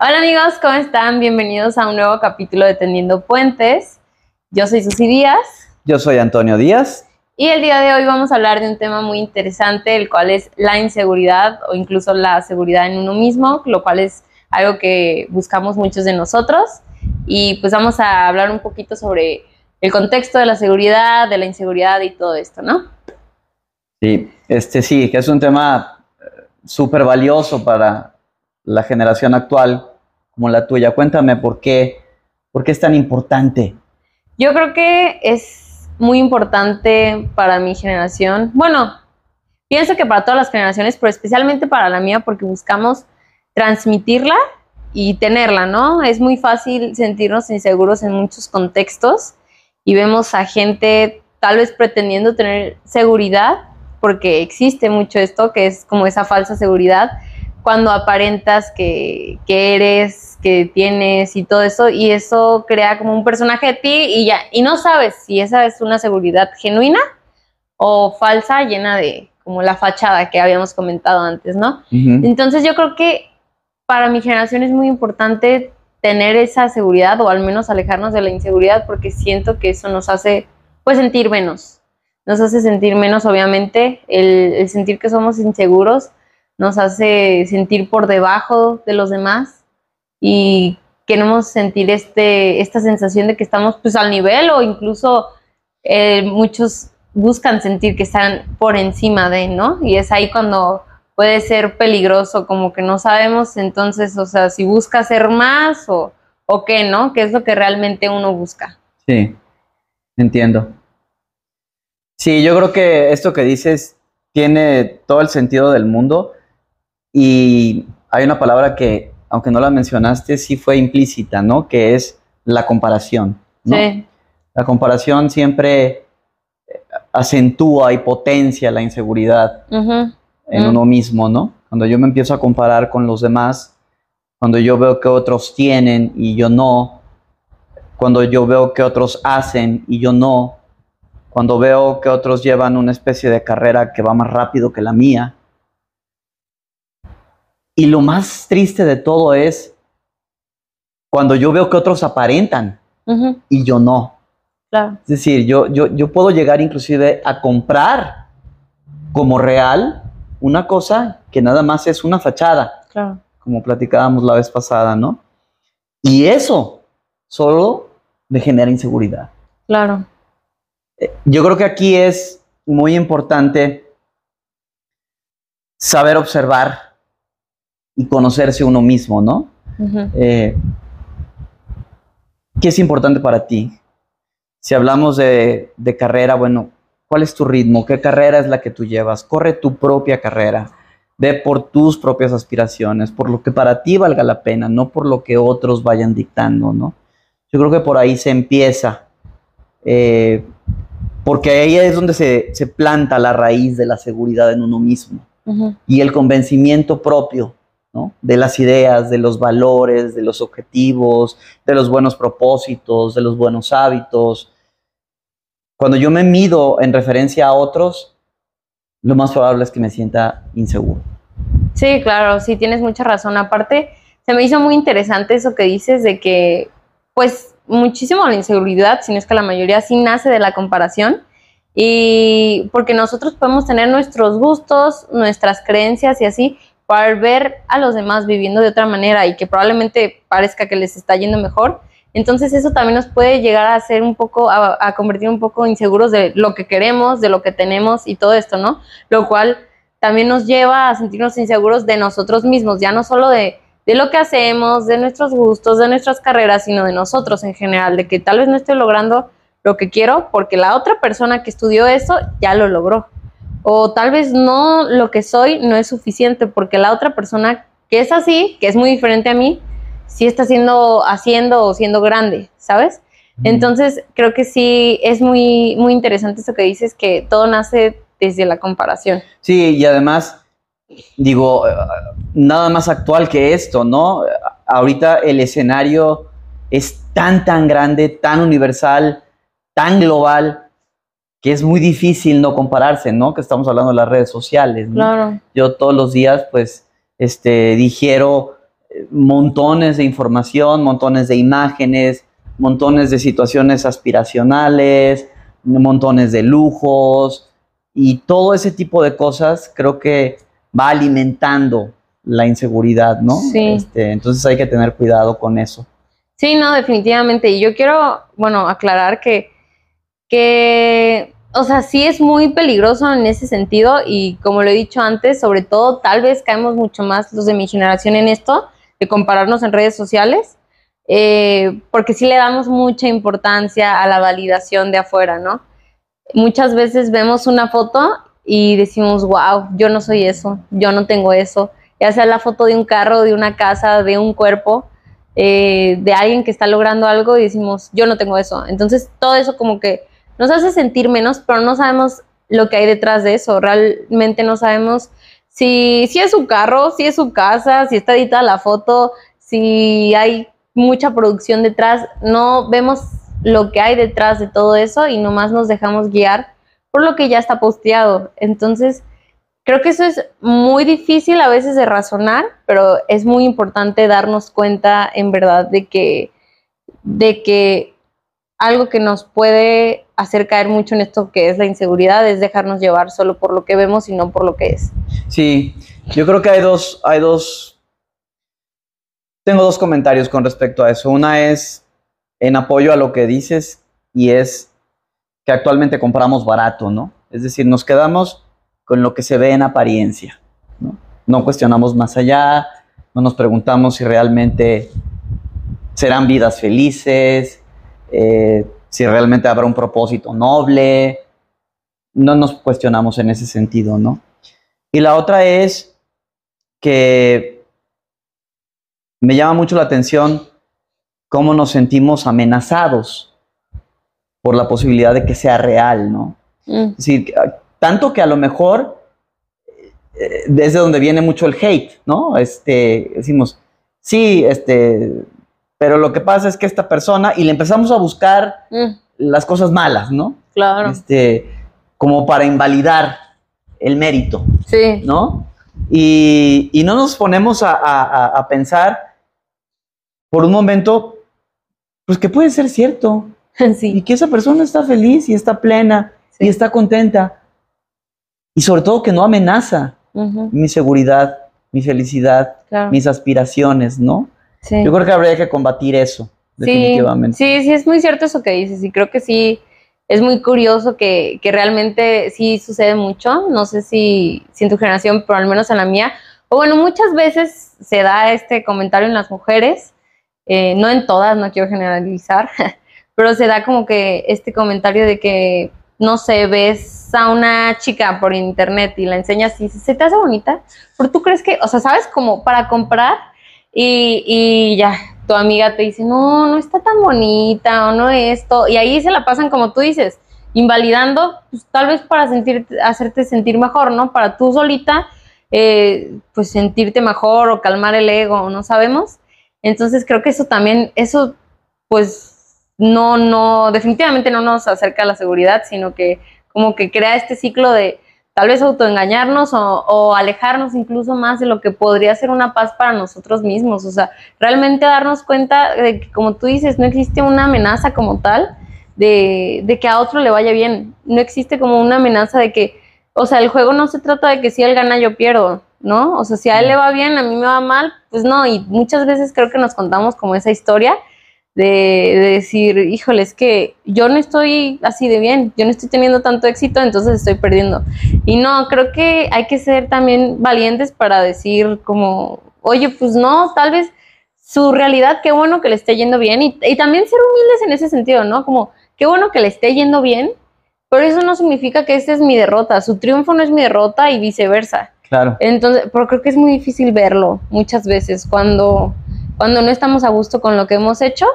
Hola amigos, ¿cómo están? Bienvenidos a un nuevo capítulo de Tendiendo Puentes. Yo soy Susi Díaz. Yo soy Antonio Díaz. Y el día de hoy vamos a hablar de un tema muy interesante, el cual es la inseguridad o incluso la seguridad en uno mismo, lo cual es algo que buscamos muchos de nosotros. Y pues vamos a hablar un poquito sobre el contexto de la seguridad, de la inseguridad y todo esto, ¿no? Sí, este sí, que es un tema eh, súper valioso para la generación actual como la tuya. Cuéntame por qué, por qué es tan importante. Yo creo que es muy importante para mi generación. Bueno, pienso que para todas las generaciones, pero especialmente para la mía, porque buscamos transmitirla y tenerla, ¿no? Es muy fácil sentirnos inseguros en muchos contextos y vemos a gente tal vez pretendiendo tener seguridad, porque existe mucho esto, que es como esa falsa seguridad, cuando aparentas que, eres, que tienes y todo eso, y eso crea como un personaje de ti y ya, y no sabes si esa es una seguridad genuina o falsa, llena de como la fachada que habíamos comentado antes, ¿no? Entonces yo creo que para mi generación es muy importante tener esa seguridad o al menos alejarnos de la inseguridad porque siento que eso nos hace pues sentir menos, nos hace sentir menos obviamente el sentir que somos inseguros nos hace sentir por debajo de los demás y queremos sentir este, esta sensación de que estamos pues al nivel o incluso eh, muchos buscan sentir que están por encima de, ¿no? Y es ahí cuando puede ser peligroso, como que no sabemos entonces, o sea, si busca ser más o, o qué, ¿no? ¿Qué es lo que realmente uno busca? Sí, entiendo. Sí, yo creo que esto que dices tiene todo el sentido del mundo y hay una palabra que, aunque no la mencionaste, sí fue implícita, ¿no? Que es la comparación. Sí. La comparación siempre eh, acentúa y potencia la inseguridad en uno mismo, ¿no? Cuando yo me empiezo a comparar con los demás, cuando yo veo que otros tienen y yo no, cuando yo veo que otros hacen y yo no, cuando veo que otros llevan una especie de carrera que va más rápido que la mía, y lo más triste de todo es cuando yo veo que otros aparentan y yo no. Es decir, yo, yo, yo puedo llegar inclusive a comprar como real una cosa que nada más es una fachada, como platicábamos la vez pasada, ¿no? Y eso solo me genera inseguridad. Claro. Eh, yo creo que aquí es muy importante saber observar y conocerse uno mismo, ¿no? Eh, ¿Qué es importante para ti? Si hablamos de, carrera, bueno, ¿cuál es tu ritmo? ¿Qué carrera es la que tú llevas? Corre tu propia carrera. Ve por tus propias aspiraciones, por lo que para ti valga la pena, no por lo que otros vayan dictando, ¿no? Yo creo que por ahí se empieza, eh, porque ahí es donde se, planta la raíz de la seguridad en uno mismo y el convencimiento propio de las ideas, de los valores, de los objetivos, de los buenos propósitos, de los buenos hábitos. Cuando yo me mido en referencia a otros, lo más probable es que me sienta inseguro. Sí, claro, sí, tienes mucha razón. Aparte, se me hizo muy interesante eso que dices de que, pues, muchísimo la inseguridad, si no es que la mayoría sí nace de la comparación. Y porque nosotros podemos tener nuestros gustos, nuestras creencias y así, para ver a los demás viviendo de otra manera y que probablemente parezca que les está yendo mejor. Entonces eso también nos puede llegar a hacer un poco, a, convertir un poco inseguros de lo que queremos, de lo que tenemos y todo esto, ¿no? Lo cual también nos lleva a sentirnos inseguros de nosotros mismos, ya no solo de, de lo que hacemos, de nuestros gustos, de nuestras carreras, sino de nosotros en general, de que tal vez no estoy logrando lo que quiero porque la otra persona que estudió eso ya lo logró o tal vez no lo que soy no es suficiente porque la otra persona que es así, que es muy diferente a mí, sí está siendo, haciendo o siendo grande, ¿sabes? Entonces, creo que sí es muy, muy interesante eso que dices, que todo nace desde la comparación. Sí, y además, digo, nada más actual que esto, ¿no? Ahorita el escenario es tan, tan grande, tan universal, tan global, que es muy difícil no compararse, ¿no? Que estamos hablando de las redes sociales, ¿no? Claro. Yo todos los días, pues, este, digiero montones de información, montones de imágenes, montones de situaciones aspiracionales, montones de lujos y todo ese tipo de cosas creo que va alimentando la inseguridad, ¿no? Sí. Este, entonces hay que tener cuidado con eso. Sí, no, definitivamente. Y yo quiero, bueno, aclarar que, que, o sea, sí es muy peligroso en ese sentido y como lo he dicho antes, sobre todo tal vez caemos mucho más los de mi generación en esto, de compararnos en redes sociales, eh, porque sí le damos mucha importancia a la validación de afuera, ¿no? Muchas veces vemos una foto y decimos, wow, yo no soy eso, yo no tengo eso, ya sea la foto de un carro, de una casa, de un cuerpo, eh, de alguien que está logrando algo y decimos, yo no tengo eso. Entonces todo eso como que nos hace sentir menos, pero no sabemos lo que hay detrás de eso, realmente no sabemos si, si es su carro, si es su casa, si está editada la foto, si hay mucha producción detrás, no vemos lo que hay detrás de todo eso y nomás nos dejamos guiar por lo que ya está posteado. Entonces, creo que eso es muy difícil a veces de razonar, pero es muy importante darnos cuenta en verdad de que, de que algo que nos puede hacer caer mucho en esto que es la inseguridad es dejarnos llevar solo por lo que vemos y no por lo que es. Sí, yo creo que hay dos, hay dos, tengo dos comentarios con respecto a eso. Una es en apoyo a lo que dices y es que actualmente compramos barato, ¿no? Es decir, nos quedamos con lo que se ve en apariencia, ¿no? No cuestionamos más allá, no nos preguntamos si realmente serán vidas felices, eh, si realmente habrá un propósito noble, no nos cuestionamos en ese sentido, ¿no? Y la otra es que me llama mucho la atención cómo nos sentimos amenazados por la posibilidad de que sea real, ¿no? Mm, Es decir, tanto que a lo mejor eh, desde donde viene mucho el hate, ¿no? Este, decimos, sí, este, pero lo que pasa es que esta persona, y le empezamos a buscar mm, las cosas malas, ¿no? claro. Este, como para invalidar el mérito, Sí. ¿no? Y, y no nos ponemos a, a- a- a pensar por un momento, pues que puede ser cierto, y que esa persona está feliz y está plena Sí. y está contenta. Y sobre todo que no amenaza mi seguridad, mi felicidad, claro. mis aspiraciones, ¿no? Sí. Yo creo que habría que combatir eso, definitivamente. Sí, sí, sí, es muy cierto eso que dices y creo que sí, es muy curioso que, que realmente sí sucede mucho, no sé si, si en tu generación, pero al menos en la mía, o bueno, muchas veces se da este comentario en las mujeres, eh, no en todas, no quiero generalizar, pero se da como que este comentario de que, no sé, ves a una chica por internet y la enseñas y se te hace bonita, pero tú crees que, o sea, sabes, como para comprar y, ya, tu amiga te dice, no, no está tan bonita o no esto, y ahí se la pasan como tú dices, invalidando, pues tal vez para sentir, hacerte sentir mejor, ¿no? Para tú solita, eh, pues sentirte mejor o calmar el ego, no sabemos. Entonces creo que eso también, eso pues no, no, definitivamente no nos acerca a la seguridad, sino que como que crea este ciclo de tal vez autoengañarnos o, o alejarnos incluso más de lo que podría ser una paz para nosotros mismos. O sea, realmente darnos cuenta de que, como tú dices, no existe una amenaza como tal de, de que a otro le vaya bien. No existe como una amenaza de que, o sea, el juego no se trata de que si él gana yo pierdo, ¿no? O sea, si a él le va bien, a mí me va mal, pues no. Y muchas veces creo que nos contamos como esa historia de, de decir, híjole, es que yo no estoy así de bien, yo no estoy teniendo tanto éxito, entonces estoy perdiendo. Y no, creo que hay que ser también valientes para decir como, oye, pues no, tal vez su realidad, qué bueno que le esté yendo bien y, y también ser humildes en ese sentido, ¿no? Como, qué bueno que le esté yendo bien, pero eso no significa que esta es mi derrota, su triunfo no es mi derrota y viceversa. Claro. Entonces, pero creo que es muy difícil verlo muchas veces cuando, cuando no estamos a gusto con lo que hemos hecho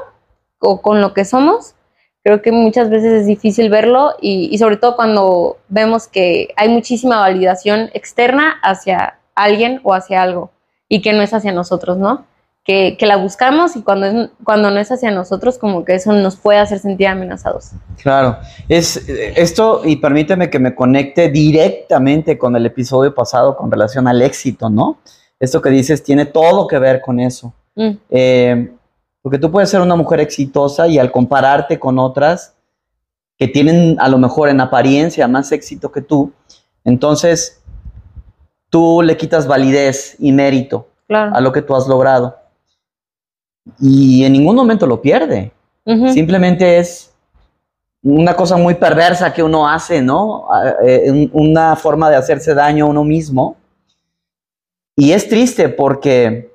o con lo que somos. Creo que muchas veces es difícil verlo y, y sobre todo cuando vemos que hay muchísima validación externa hacia alguien o hacia algo y que no es hacia nosotros, ¿no? Que, que la buscamos y cuando, es, cuando no es hacia nosotros, como que eso nos puede hacer sentir amenazados. Claro, es esto y permíteme que me conecte directamente con el episodio pasado con relación al éxito, ¿no? esto que dices tiene todo que ver con eso. Mm, Eh, porque tú puedes ser una mujer exitosa y al compararte con otras que tienen a lo mejor en apariencia más éxito que tú, entonces tú le quitas validez y mérito claro. a lo que tú has logrado. Y en ningún momento lo pierde. Simplemente es una cosa muy perversa que uno hace, ¿no? Eh, un- una forma de hacerse daño a uno mismo. Y es triste porque,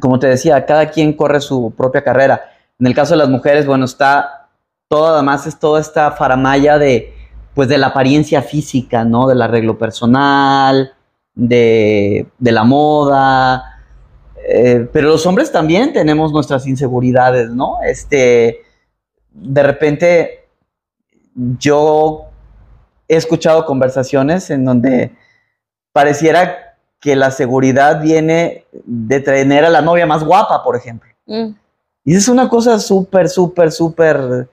como te decía, cada quien corre su propia carrera. En el caso de las mujeres, bueno, está todo, además es toda esta faramaya de, pues, de la apariencia física, ¿no? Del arreglo personal, de, de la moda, eh, pero los hombres también tenemos nuestras inseguridades, ¿no? Este, de repente, yo he escuchado conversaciones en donde pareciera que la seguridad viene de tener a la novia más guapa, por ejemplo. mm, Y es una cosa súper, súper, súper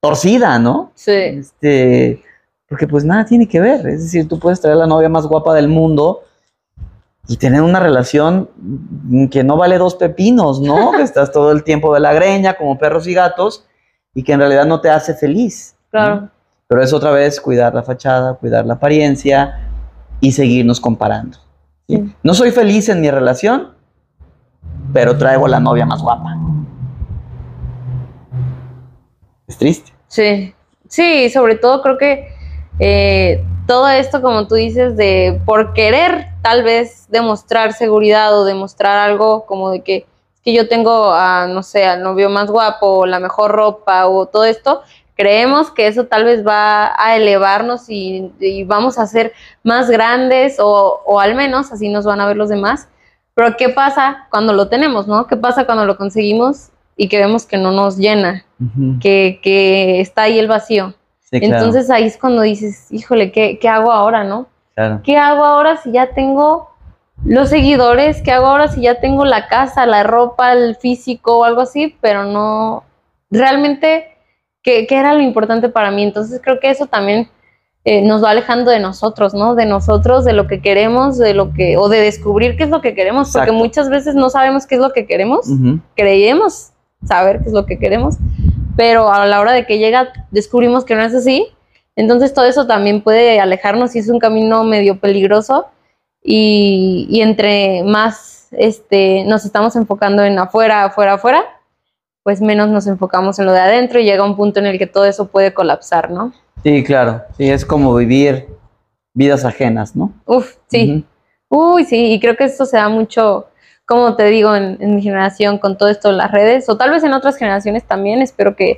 torcida, ¿no? sí, Este, porque pues nada tiene que ver. Es decir, tú puedes traer a la novia más guapa del mundo y tener una relación que no vale dos pepinos, ¿no? que estás todo el tiempo de la greña como perros y gatos y que en realidad no te hace feliz. ¿no? claro. Pero es otra vez cuidar la fachada, cuidar la apariencia y seguirnos comparando. No soy feliz en mi relación, pero traigo la novia más guapa. Es triste. Sí, sí, sobre todo creo que eh, todo esto, como tú dices, de por querer tal vez demostrar seguridad o demostrar algo como de que, que yo tengo, a, no sé, al novio más guapo o la mejor ropa o todo esto, creemos que eso tal vez va a elevarnos y, y vamos a ser más grandes o, o al menos así nos van a ver los demás. Pero ¿qué pasa cuando lo tenemos, no? ¿Qué pasa cuando lo conseguimos y que vemos que no nos llena? Que, que está ahí el vacío. Sí, claro, Entonces ahí es cuando dices, híjole, ¿qué, ¿qué hago ahora, no? claro. ¿Qué hago ahora si ya tengo los seguidores? ¿Qué hago ahora si ya tengo la casa, la ropa, el físico o algo así? Pero no, realmente, ¿qué, qué era lo importante para mí? Entonces creo que eso también eh, nos va alejando de nosotros, ¿no? De nosotros, de lo que queremos, de lo que, o de descubrir qué es lo que queremos, porque Exacto. muchas veces no sabemos qué es lo que queremos Ujú. creemos saber qué es lo que queremos, pero a la hora de que llega descubrimos que no es así. Entonces todo eso también puede alejarnos y es un camino medio peligroso y, y entre más este, nos estamos enfocando en afuera, afuera, afuera, pues menos nos enfocamos en lo de adentro y llega un punto en el que todo eso puede colapsar, ¿no? Sí, claro. Sí, es como vivir vidas ajenas, ¿no? Uf, sí. Uy, sí, y creo que esto se da mucho, como te digo, en, en mi generación con todo esto de las redes, o tal vez en otras generaciones también, espero que,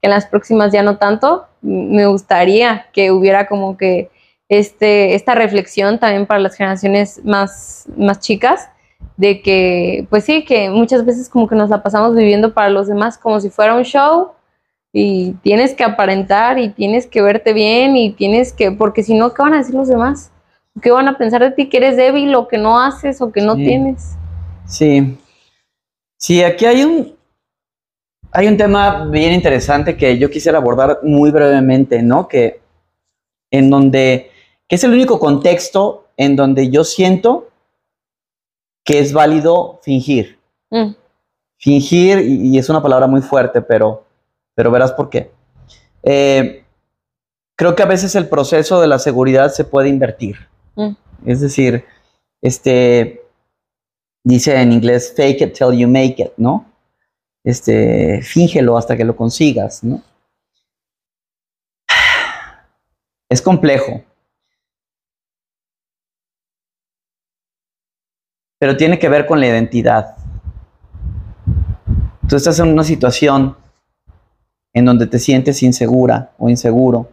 que en las próximas ya no tanto. Me gustaría que hubiera como que este, esta reflexión también para las generaciones más, más chicas, de que, pues sí, que muchas veces como que nos la pasamos viviendo para los demás como si fuera un show y tienes que aparentar y tienes que verte bien y tienes que, porque si no, ¿qué van a decir los demás? ¿Qué van a pensar de ti? Que eres débil o que no haces o que no Sí. tienes. Sí. Sí, aquí hay un, hay un tema bien interesante que yo quisiera abordar muy brevemente, ¿no? Que en donde, que es el único contexto en donde yo siento que es válido fingir. Mm, Fingir, y, y es una palabra muy fuerte, pero, pero verás por qué. Eh, creo que a veces el proceso de la seguridad se puede invertir. mm, Es decir, este dice en inglés fake it till you make it, ¿no? Este, fíngelo hasta que lo consigas, ¿no? Es complejo. Pero tiene que ver con la identidad. Tú estás en una situación en donde te sientes insegura o inseguro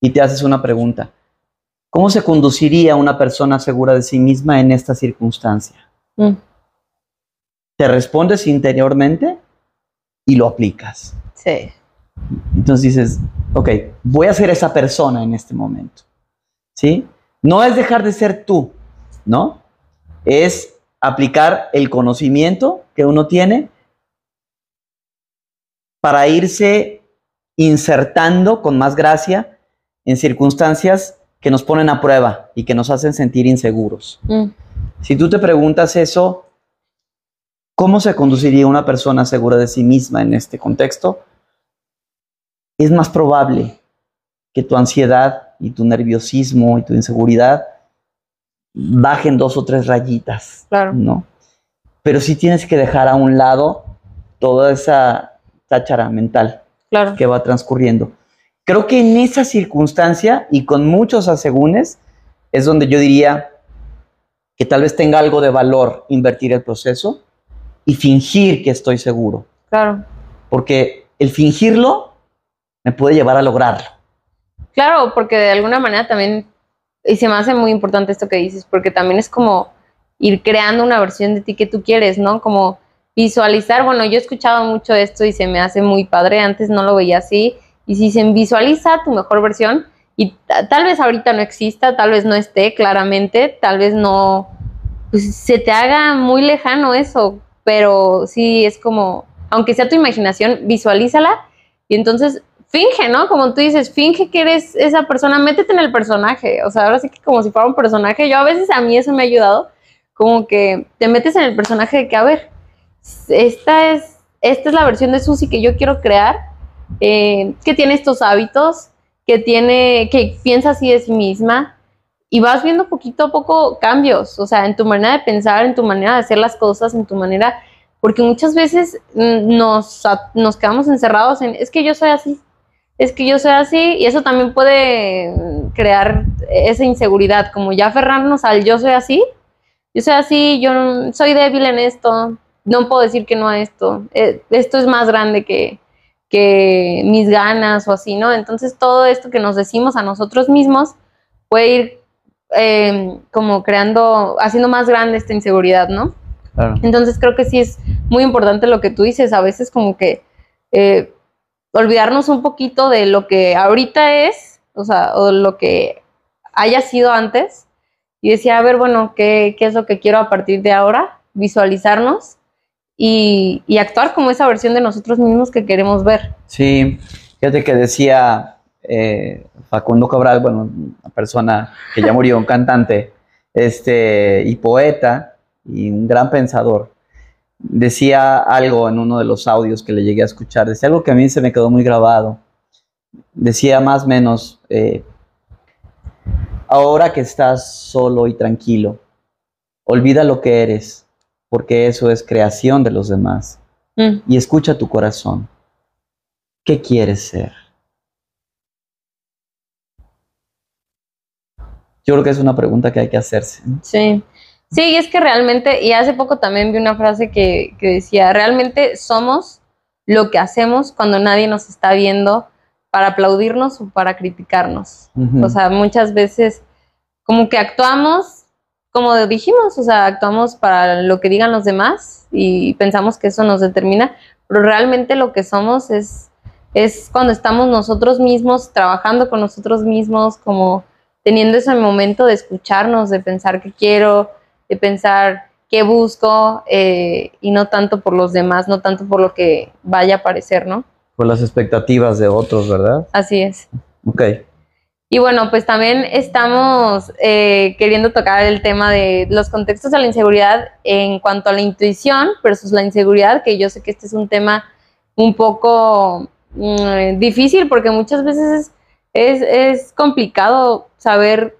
y te haces una pregunta. ¿Cómo se conduciría una persona segura de sí misma en esta circunstancia? mm. Te respondes interiormente y lo aplicas. Sí. Entonces dices, ok, voy a ser esa persona en este momento. ¿Sí? No es dejar de ser tú, ¿no? Es aplicar el conocimiento que uno tiene para irse insertando con más gracia en circunstancias que nos ponen a prueba y que nos hacen sentir inseguros. mm, Si tú te preguntas eso, ¿cómo se conduciría una persona segura de sí misma en este contexto? Es más probable que tu ansiedad y tu nerviosismo y tu inseguridad bajen dos o tres rayitas, Claro. ¿no? Pero sí tienes que dejar a un lado toda esa táchara mental Claro. que va transcurriendo. Creo que en esa circunstancia y con muchos asegúnes es donde yo diría que tal vez tenga algo de valor invertir el proceso y fingir que estoy seguro, Claro. porque el fingirlo me puede llevar a lograrlo. Claro, porque de alguna manera también, y se me hace muy importante esto que dices, porque también es como ir creando una versión de ti que tú quieres, ¿no? Como visualizar, bueno, yo he escuchado mucho esto y se me hace muy padre, antes no lo veía así, y si se visualiza tu mejor versión, y ta- tal vez ahorita no exista, tal vez no esté claramente, tal vez no, pues se te haga muy lejano eso, pero sí es como, aunque sea tu imaginación, visualízala y entonces finge, ¿no? Como tú dices, finge que eres esa persona, métete en el personaje, o sea, ahora sí que como si fuera un personaje, yo a veces a mí eso me ha ayudado, como que te metes en el personaje de que, a ver, esta es, esta es la versión de Susi que yo quiero crear, eh, que tiene estos hábitos, que tiene, que piensa así de sí misma, y vas viendo poquito a poco cambios, o sea, en tu manera de pensar, en tu manera de hacer las cosas, en tu manera, porque muchas veces mm, nos, nos quedamos encerrados en, es que yo soy así, es que yo soy así, y eso también puede mm, crear esa inseguridad, como ya aferrarnos al yo soy así, yo soy así, yo soy débil en esto, no puedo decir que no a esto, eh, esto es más grande que, que mis ganas o así, ¿no? Entonces todo esto que nos decimos a nosotros mismos puede ir eh, como creando, haciendo más grande esta inseguridad, ¿no? Claro. Entonces creo que sí es muy importante lo que tú dices, a veces como que eh, olvidarnos un poquito de lo que ahorita es, o sea, o lo que haya sido antes, y decir, a ver, bueno, ¿qué, qué es lo que quiero a partir de ahora? Visualizarnos y, y actuar como esa versión de nosotros mismos que queremos ver. Sí, fíjate que decía eh, Facundo Cabral, bueno, una persona que ya murió, un cantante, este, y poeta, y un gran pensador, decía algo en uno de los audios que le llegué a escuchar, decía algo que a mí se me quedó muy grabado. Decía más o menos, eh, ahora que estás solo y tranquilo, olvida lo que eres, porque eso es creación de los demás, Mm, y escucha tu corazón. ¿Qué quieres ser? Yo creo que es una pregunta que hay que hacerse. ¿no? Sí. Sí, y es que realmente, y hace poco también vi una frase que, que decía, realmente somos lo que hacemos cuando nadie nos está viendo para aplaudirnos o para criticarnos. O sea, muchas veces como que actuamos, como dijimos, o sea, actuamos para lo que digan los demás y pensamos que eso nos determina, pero realmente lo que somos es, es cuando estamos nosotros mismos trabajando con nosotros mismos, como teniendo ese momento de escucharnos, de pensar qué quiero, de pensar qué busco eh, y no tanto por los demás, no tanto por lo que vaya a parecer, ¿no? Por las expectativas de otros, ¿verdad? Así es. Ok. Y bueno, pues también estamos eh, queriendo tocar el tema de los contextos de la inseguridad en cuanto a la intuición versus la inseguridad, que yo sé que este es un tema un poco mm, difícil porque muchas veces es, es, es complicado saber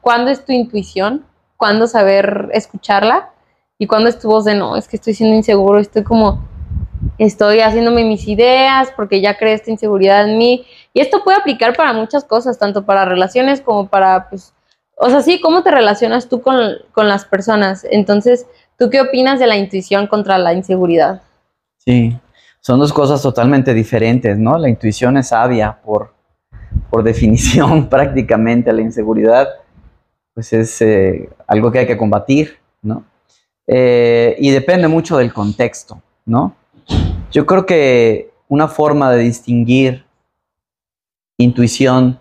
cuándo es tu intuición, cuándo saber escucharla y cuándo es de no, es que estoy siendo inseguro, estoy como, estoy haciéndome mis ideas porque ya creé esta inseguridad en mí. Y esto puede aplicar para muchas cosas, tanto para relaciones como para, pues, o sea, sí, cómo te relacionas tú con, con las personas. Entonces, ¿tú qué opinas de la intuición contra la inseguridad? Sí. Son dos cosas totalmente diferentes, ¿no? La intuición es sabia por, por definición prácticamente. La inseguridad, pues es eh, algo que hay que combatir, ¿no? Eh, y depende mucho del contexto, ¿no? Yo creo que una forma de distinguir intuición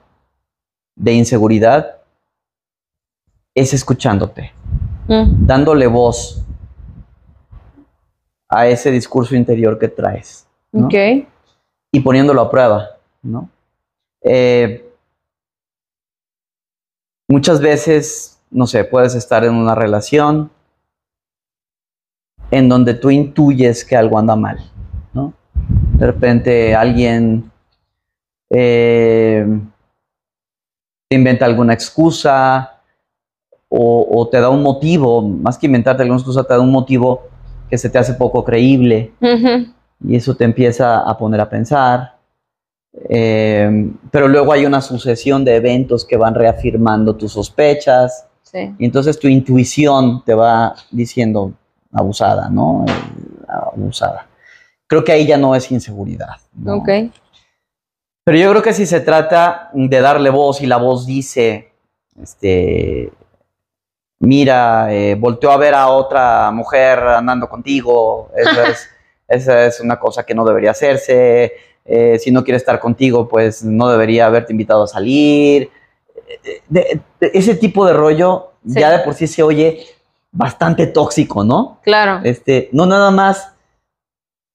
de inseguridad es escuchándote, Mm, dándole voz a ese discurso interior que traes ¿no? Ok, y poniéndolo a prueba, ¿no? Eh, muchas veces, no sé, puedes estar en una relación en donde tú intuyes que algo anda mal, ¿no? De repente alguien eh, te inventa alguna excusa o, te da un motivo, más que inventarte alguna excusa, te da un motivo que se te hace poco creíble y eso te empieza a poner a pensar. Eh, pero luego hay una sucesión de eventos que van reafirmando tus sospechas. Y entonces tu intuición te va diciendo abusada, ¿no? Abusada. Creo que ahí ya no es inseguridad. Ok. Pero yo creo que si se trata de darle voz y la voz dice, este, mira, eh, volteó a ver a otra mujer andando contigo, es, esa es una cosa que no debería hacerse, eh, si no quiere estar contigo, pues no debería haberte invitado a salir. ese tipo de rollo ya de por sí se oye bastante tóxico, ¿no? Claro. Este, no nada más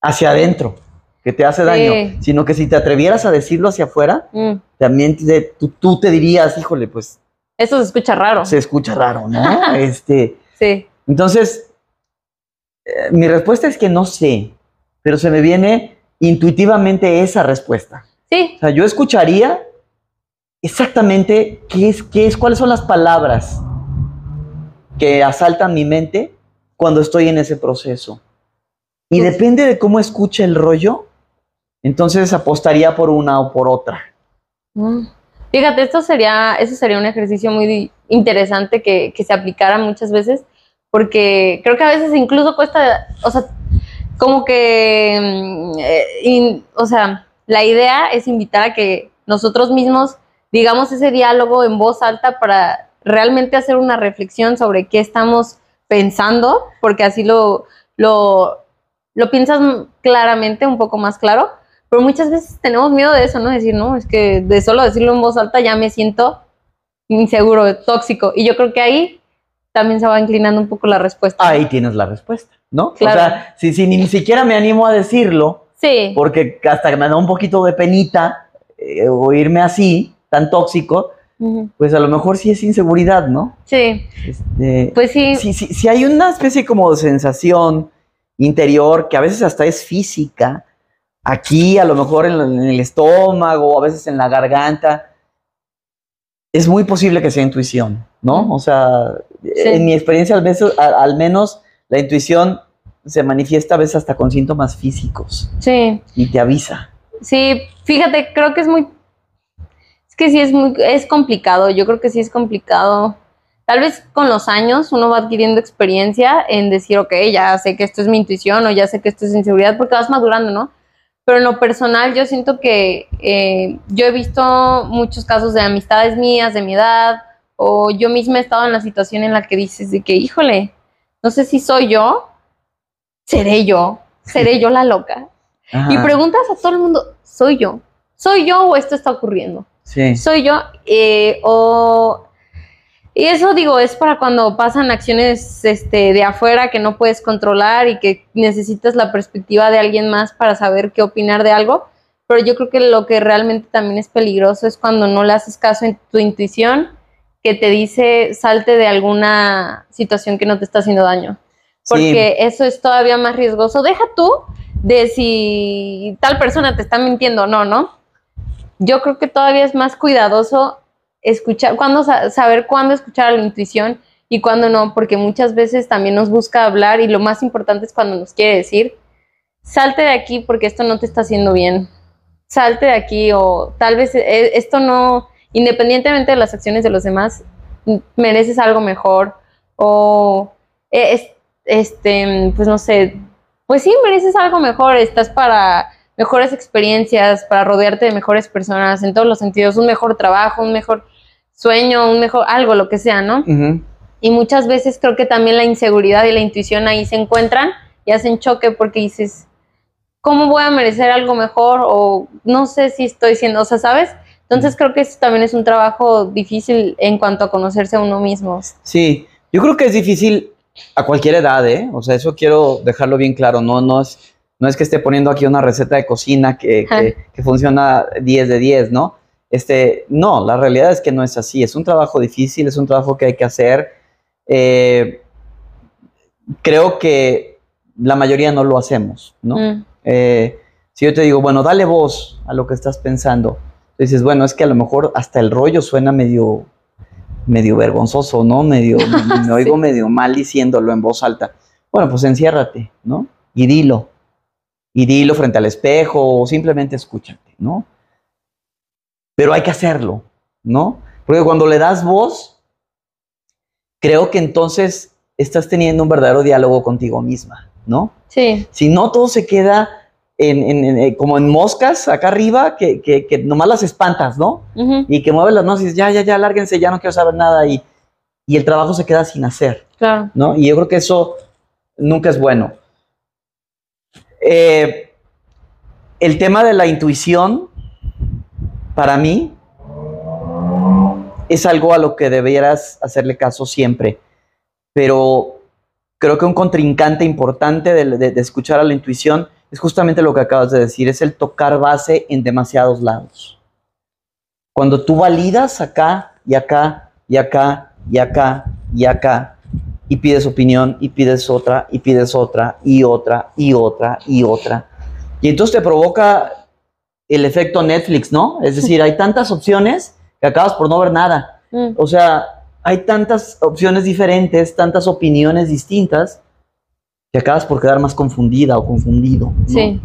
hacia adentro, que te hace daño, sino que si te atrevieras a decirlo hacia afuera, mm. también tú, te dirías, híjole, pues... Eso se escucha raro. Se escucha raro, ¿no? este, sí. Entonces, eh, mi respuesta es que no sé, pero se me viene intuitivamente esa respuesta. Sí. O sea, yo escucharía exactamente qué es, qué es, cuáles son las palabras que asaltan mi mente cuando estoy en ese proceso. Y pues depende de cómo escuche el rollo, entonces apostaría por una o por otra. Mm. Fíjate, esto sería, eso sería un ejercicio muy interesante que, que, se aplicara muchas veces, porque creo que a veces incluso cuesta, o sea, como que, mm, eh, o sea, la idea es invitar a que nosotros mismos digamos ese diálogo en voz alta para realmente hacer una reflexión sobre qué estamos pensando, porque así lo, lo, lo piensas claramente, un poco más claro, pero muchas veces tenemos miedo de eso, ¿no? Decir, no, es que de solo decirlo en voz alta ya me siento inseguro, tóxico. Y yo creo que ahí también se va inclinando un poco la respuesta. Ahí tienes la respuesta, ¿no? Claro. O sea, si, si ni siquiera me animo a decirlo, sí. porque hasta me da un poquito de penita eh, oírme así, tan tóxico, pues a lo mejor sí es inseguridad, ¿no? Sí. Este, pues sí. Si, hay una especie como de sensación interior que a veces hasta es física, aquí a lo mejor en, el estómago, a veces en la garganta, es muy posible que sea intuición, ¿no? O sea, en mi experiencia al menos, al menos la intuición se manifiesta a veces hasta con síntomas físicos. Sí. Y te avisa. Sí, fíjate, creo que es muy que sí es muy, es complicado, yo creo que sí es complicado. Tal vez con los años uno va adquiriendo experiencia en decir, ok, ya sé que esto es mi intuición o ya sé que esto es inseguridad porque vas madurando, ¿no? Pero en lo personal yo siento que eh, yo he visto muchos casos de amistades mías de mi edad o yo misma he estado en la situación en la que dices de que, híjole, no sé si soy yo, seré yo, seré yo la loca. Y preguntas a todo el mundo, ¿soy yo? ¿Soy yo o esto está ocurriendo? soy yo. Eh, o, y eso digo, es para cuando pasan acciones este, de afuera que no puedes controlar y que necesitas la perspectiva de alguien más para saber qué opinar de algo. Pero yo creo que lo que realmente también es peligroso es cuando no le haces caso en tu intuición que te dice salte de alguna situación que no te está haciendo daño. Porque eso es todavía más riesgoso. Deja tú de si tal persona te está mintiendo o no, ¿no? yo creo que todavía es más cuidadoso escuchar, cuando, saber cuándo escuchar a la intuición y cuándo no, porque muchas veces también nos busca hablar y lo más importante es cuando nos quiere decir, salte de aquí porque esto no te está haciendo bien, salte de aquí o tal vez eh, esto no, independientemente de las acciones de los demás, mereces algo mejor o eh, este, pues no sé, pues sí, mereces algo mejor, estás para mejores experiencias, para rodearte de mejores personas en todos los sentidos, un mejor trabajo, un mejor sueño, un mejor algo, lo que sea, ¿no? Y muchas veces creo que también la inseguridad y la intuición ahí se encuentran y hacen choque porque dices, ¿cómo voy a merecer algo mejor? O no sé si estoy siendo, o sea, ¿sabes? Entonces creo que eso también es un trabajo difícil en cuanto a conocerse a uno mismo. Sí, yo creo que es difícil a cualquier edad, ¿eh? O sea, eso quiero dejarlo bien claro, no, no es no es que esté poniendo aquí una receta de cocina que, funciona 10 de 10, ¿no? Este, no, la realidad es que no es así. Es un trabajo difícil, es un trabajo que hay que hacer. Eh, creo que la mayoría no lo hacemos, ¿no? Mm, Eh, si yo te digo, bueno, dale voz a lo que estás pensando, dices, bueno, es que a lo mejor hasta el rollo suena medio, medio vergonzoso, ¿no? Medio, me, oigo medio mal diciéndolo en voz alta. Bueno, pues enciérrate, ¿no? Y dilo. Y dilo frente al espejo o simplemente escúchate, ¿no? Pero hay que hacerlo, ¿no? Porque cuando le das voz, creo que entonces estás teniendo un verdadero diálogo contigo misma, ¿no? Sí, Si no, todo se queda en, en- en- eh, como en moscas acá arriba, que, que, que nomás las espantas, ¿no? Y que mueves las manos y dices, ya, ya, ya, lárguense, ya no quiero saber nada. Y, y el trabajo se queda sin hacer, claro. ¿no? Y yo creo que eso nunca es bueno. Eh, el tema de la intuición, para mí, es algo a lo que debieras hacerle caso siempre. Pero creo que un contrincante importante de, de- de escuchar a la intuición es justamente lo que acabas de decir, es el tocar base en demasiados lados. Cuando tú validas acá y acá y acá y acá y acá y pides opinión y pides otra y pides otra y otra y otra y otra. Y entonces te provoca el efecto Netflix, ¿no? Es decir, hay tantas opciones que acabas por no ver nada. Mm, O sea, hay tantas opciones diferentes, tantas opiniones distintas, que acabas por quedar más confundida o confundido. ¿no? Sí,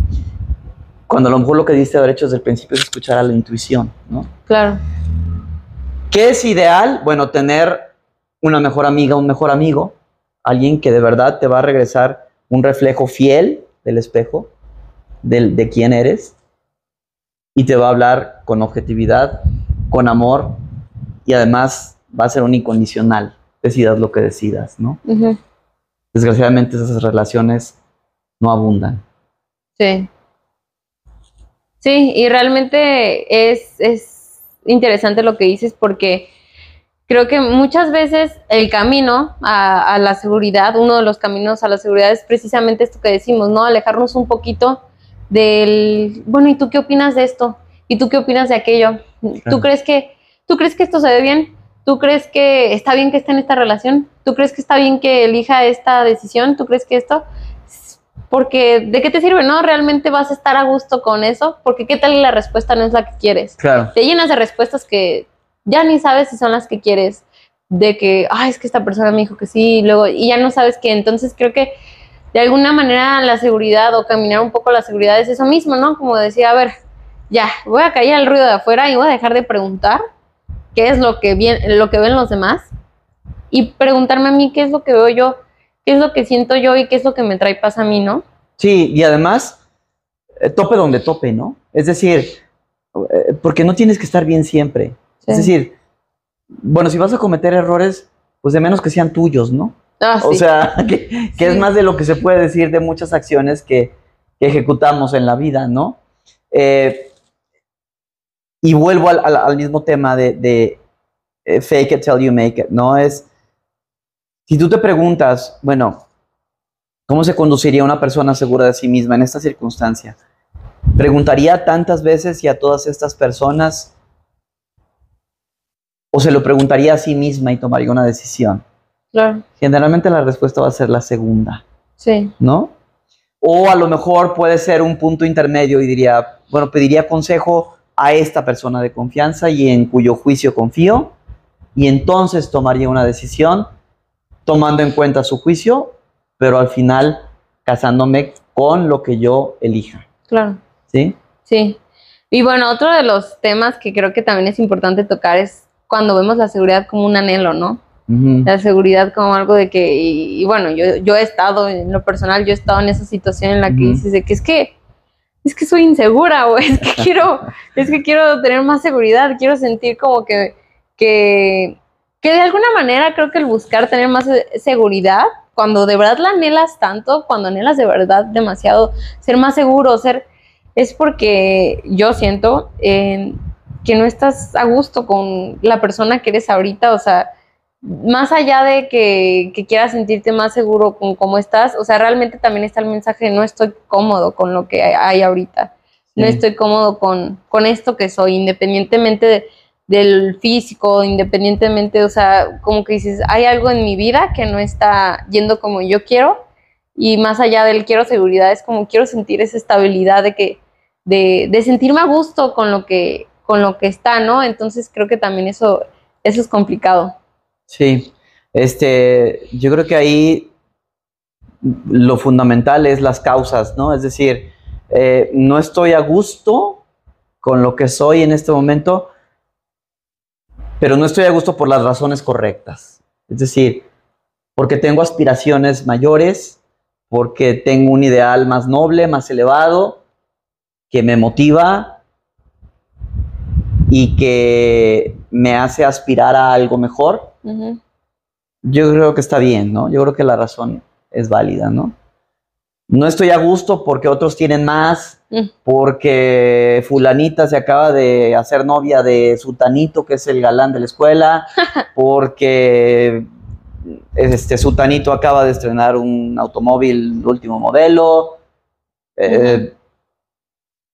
Cuando a lo mejor lo que diste haber hecho desde el principio es escuchar a la intuición, ¿no? claro. ¿Qué es ideal? Bueno, tener una mejor amiga, un mejor amigo, alguien que de verdad te va a regresar un reflejo fiel del espejo, del- de quién eres, y te va a hablar con objetividad, con amor, y además va a ser un incondicional, decidas lo que decidas, ¿no? ujú, Desgraciadamente esas relaciones no abundan. Sí. Sí, y realmente es, es interesante lo que dices porque creo que muchas veces el camino a, a la seguridad, uno de los caminos a la seguridad es precisamente esto que decimos, ¿no? Alejarnos un poquito del, bueno, ¿y tú qué opinas de esto? ¿Y tú qué opinas de aquello? ¿Tú Claro. crees que, tú crees que esto se ve bien? ¿Tú crees que está bien que esté en esta relación? ¿Tú crees que está bien que elija esta decisión? ¿Tú crees que esto? Porque, ¿de qué te sirve, no? ¿Realmente vas a estar a gusto con eso? Porque, ¿qué tal la respuesta no es la que quieres? Claro. Te llenas de respuestas que ya ni sabes si son las que quieres. De que, ay, es que esta persona me dijo que sí, y luego, y ya no sabes qué. Entonces, creo que de alguna manera la seguridad o caminar un poco la seguridad es eso mismo, ¿no? Como decía, a ver, ya, voy a callar el ruido de afuera y voy a dejar de preguntar qué es lo que, bien, lo que ven los demás y preguntarme a mí qué es lo que veo yo, qué es lo que siento yo y qué es lo que me trae paz a mí, ¿no? Sí, y además, eh, tope donde tope, ¿no? Es decir, eh, porque no tienes que estar bien siempre. Es decir, bueno, si vas a cometer errores, pues de menos que sean tuyos, ¿no? Ah, O sí. sea, que, que es más de lo que se puede decir de muchas acciones que, que ejecutamos en la vida, ¿no? Eh, y vuelvo al, al- al mismo tema de, de, eh, fake it till you make it, ¿no? Es, si tú te preguntas, bueno, ¿cómo se conduciría una persona segura de sí misma en esta circunstancia? ¿Preguntaría tantas veces y a todas estas personas? ¿O se lo preguntaría a sí misma y tomaría una decisión? Claro, Generalmente la respuesta va a ser la segunda, sí, ¿no? O a lo mejor puede ser un punto intermedio y diría, bueno, pediría consejo a esta persona de confianza y en cuyo juicio confío, y entonces tomaría una decisión tomando en cuenta su juicio, pero al final casándome con lo que yo elija, claro. ¿sí? Sí. Y bueno, otro de los temas que creo que también es importante tocar es cuando vemos la seguridad como un anhelo, ¿no? La seguridad como algo de que, y, y bueno, yo, yo he estado, en lo personal, yo he estado en esa situación en la que Ujú. dices de que es que, es que soy insegura, o es que quiero, es que quiero tener más seguridad, quiero sentir como que, que, que de alguna manera creo que el buscar tener más seguridad, cuando de verdad la anhelas tanto, cuando anhelas de verdad demasiado, ser más seguro, ser, es porque yo siento eh, que no estás a gusto con la persona que eres ahorita, o sea, más allá de que, que quieras sentirte más seguro con cómo estás, o sea, realmente también está el mensaje no estoy cómodo con lo que hay, ahorita, no estoy cómodo con, con esto que soy, independientemente de- del físico, independientemente, o sea, como que dices, hay algo en mi vida que no está yendo como yo quiero Y más allá del quiero seguridad, es como quiero sentir esa estabilidad de que, de, de sentirme a gusto con lo que, con lo que está, ¿no? Entonces creo que también eso, eso es complicado. Sí, este, yo creo que ahí lo fundamental es las causas, ¿no? Es decir, eh, no estoy a gusto con lo que soy en este momento, pero no estoy a gusto por las razones correctas. Es decir, porque tengo aspiraciones mayores, porque tengo un ideal más noble, más elevado, que me motiva y que me hace aspirar a algo mejor. Yo creo que está bien, ¿no? Yo creo que la razón es válida, ¿no? No estoy a gusto porque otros tienen más, mm. porque fulanita se acaba de hacer novia de sutanito, que es el galán de la escuela, porque este sutanito acaba de estrenar un automóvil último modelo. Eh,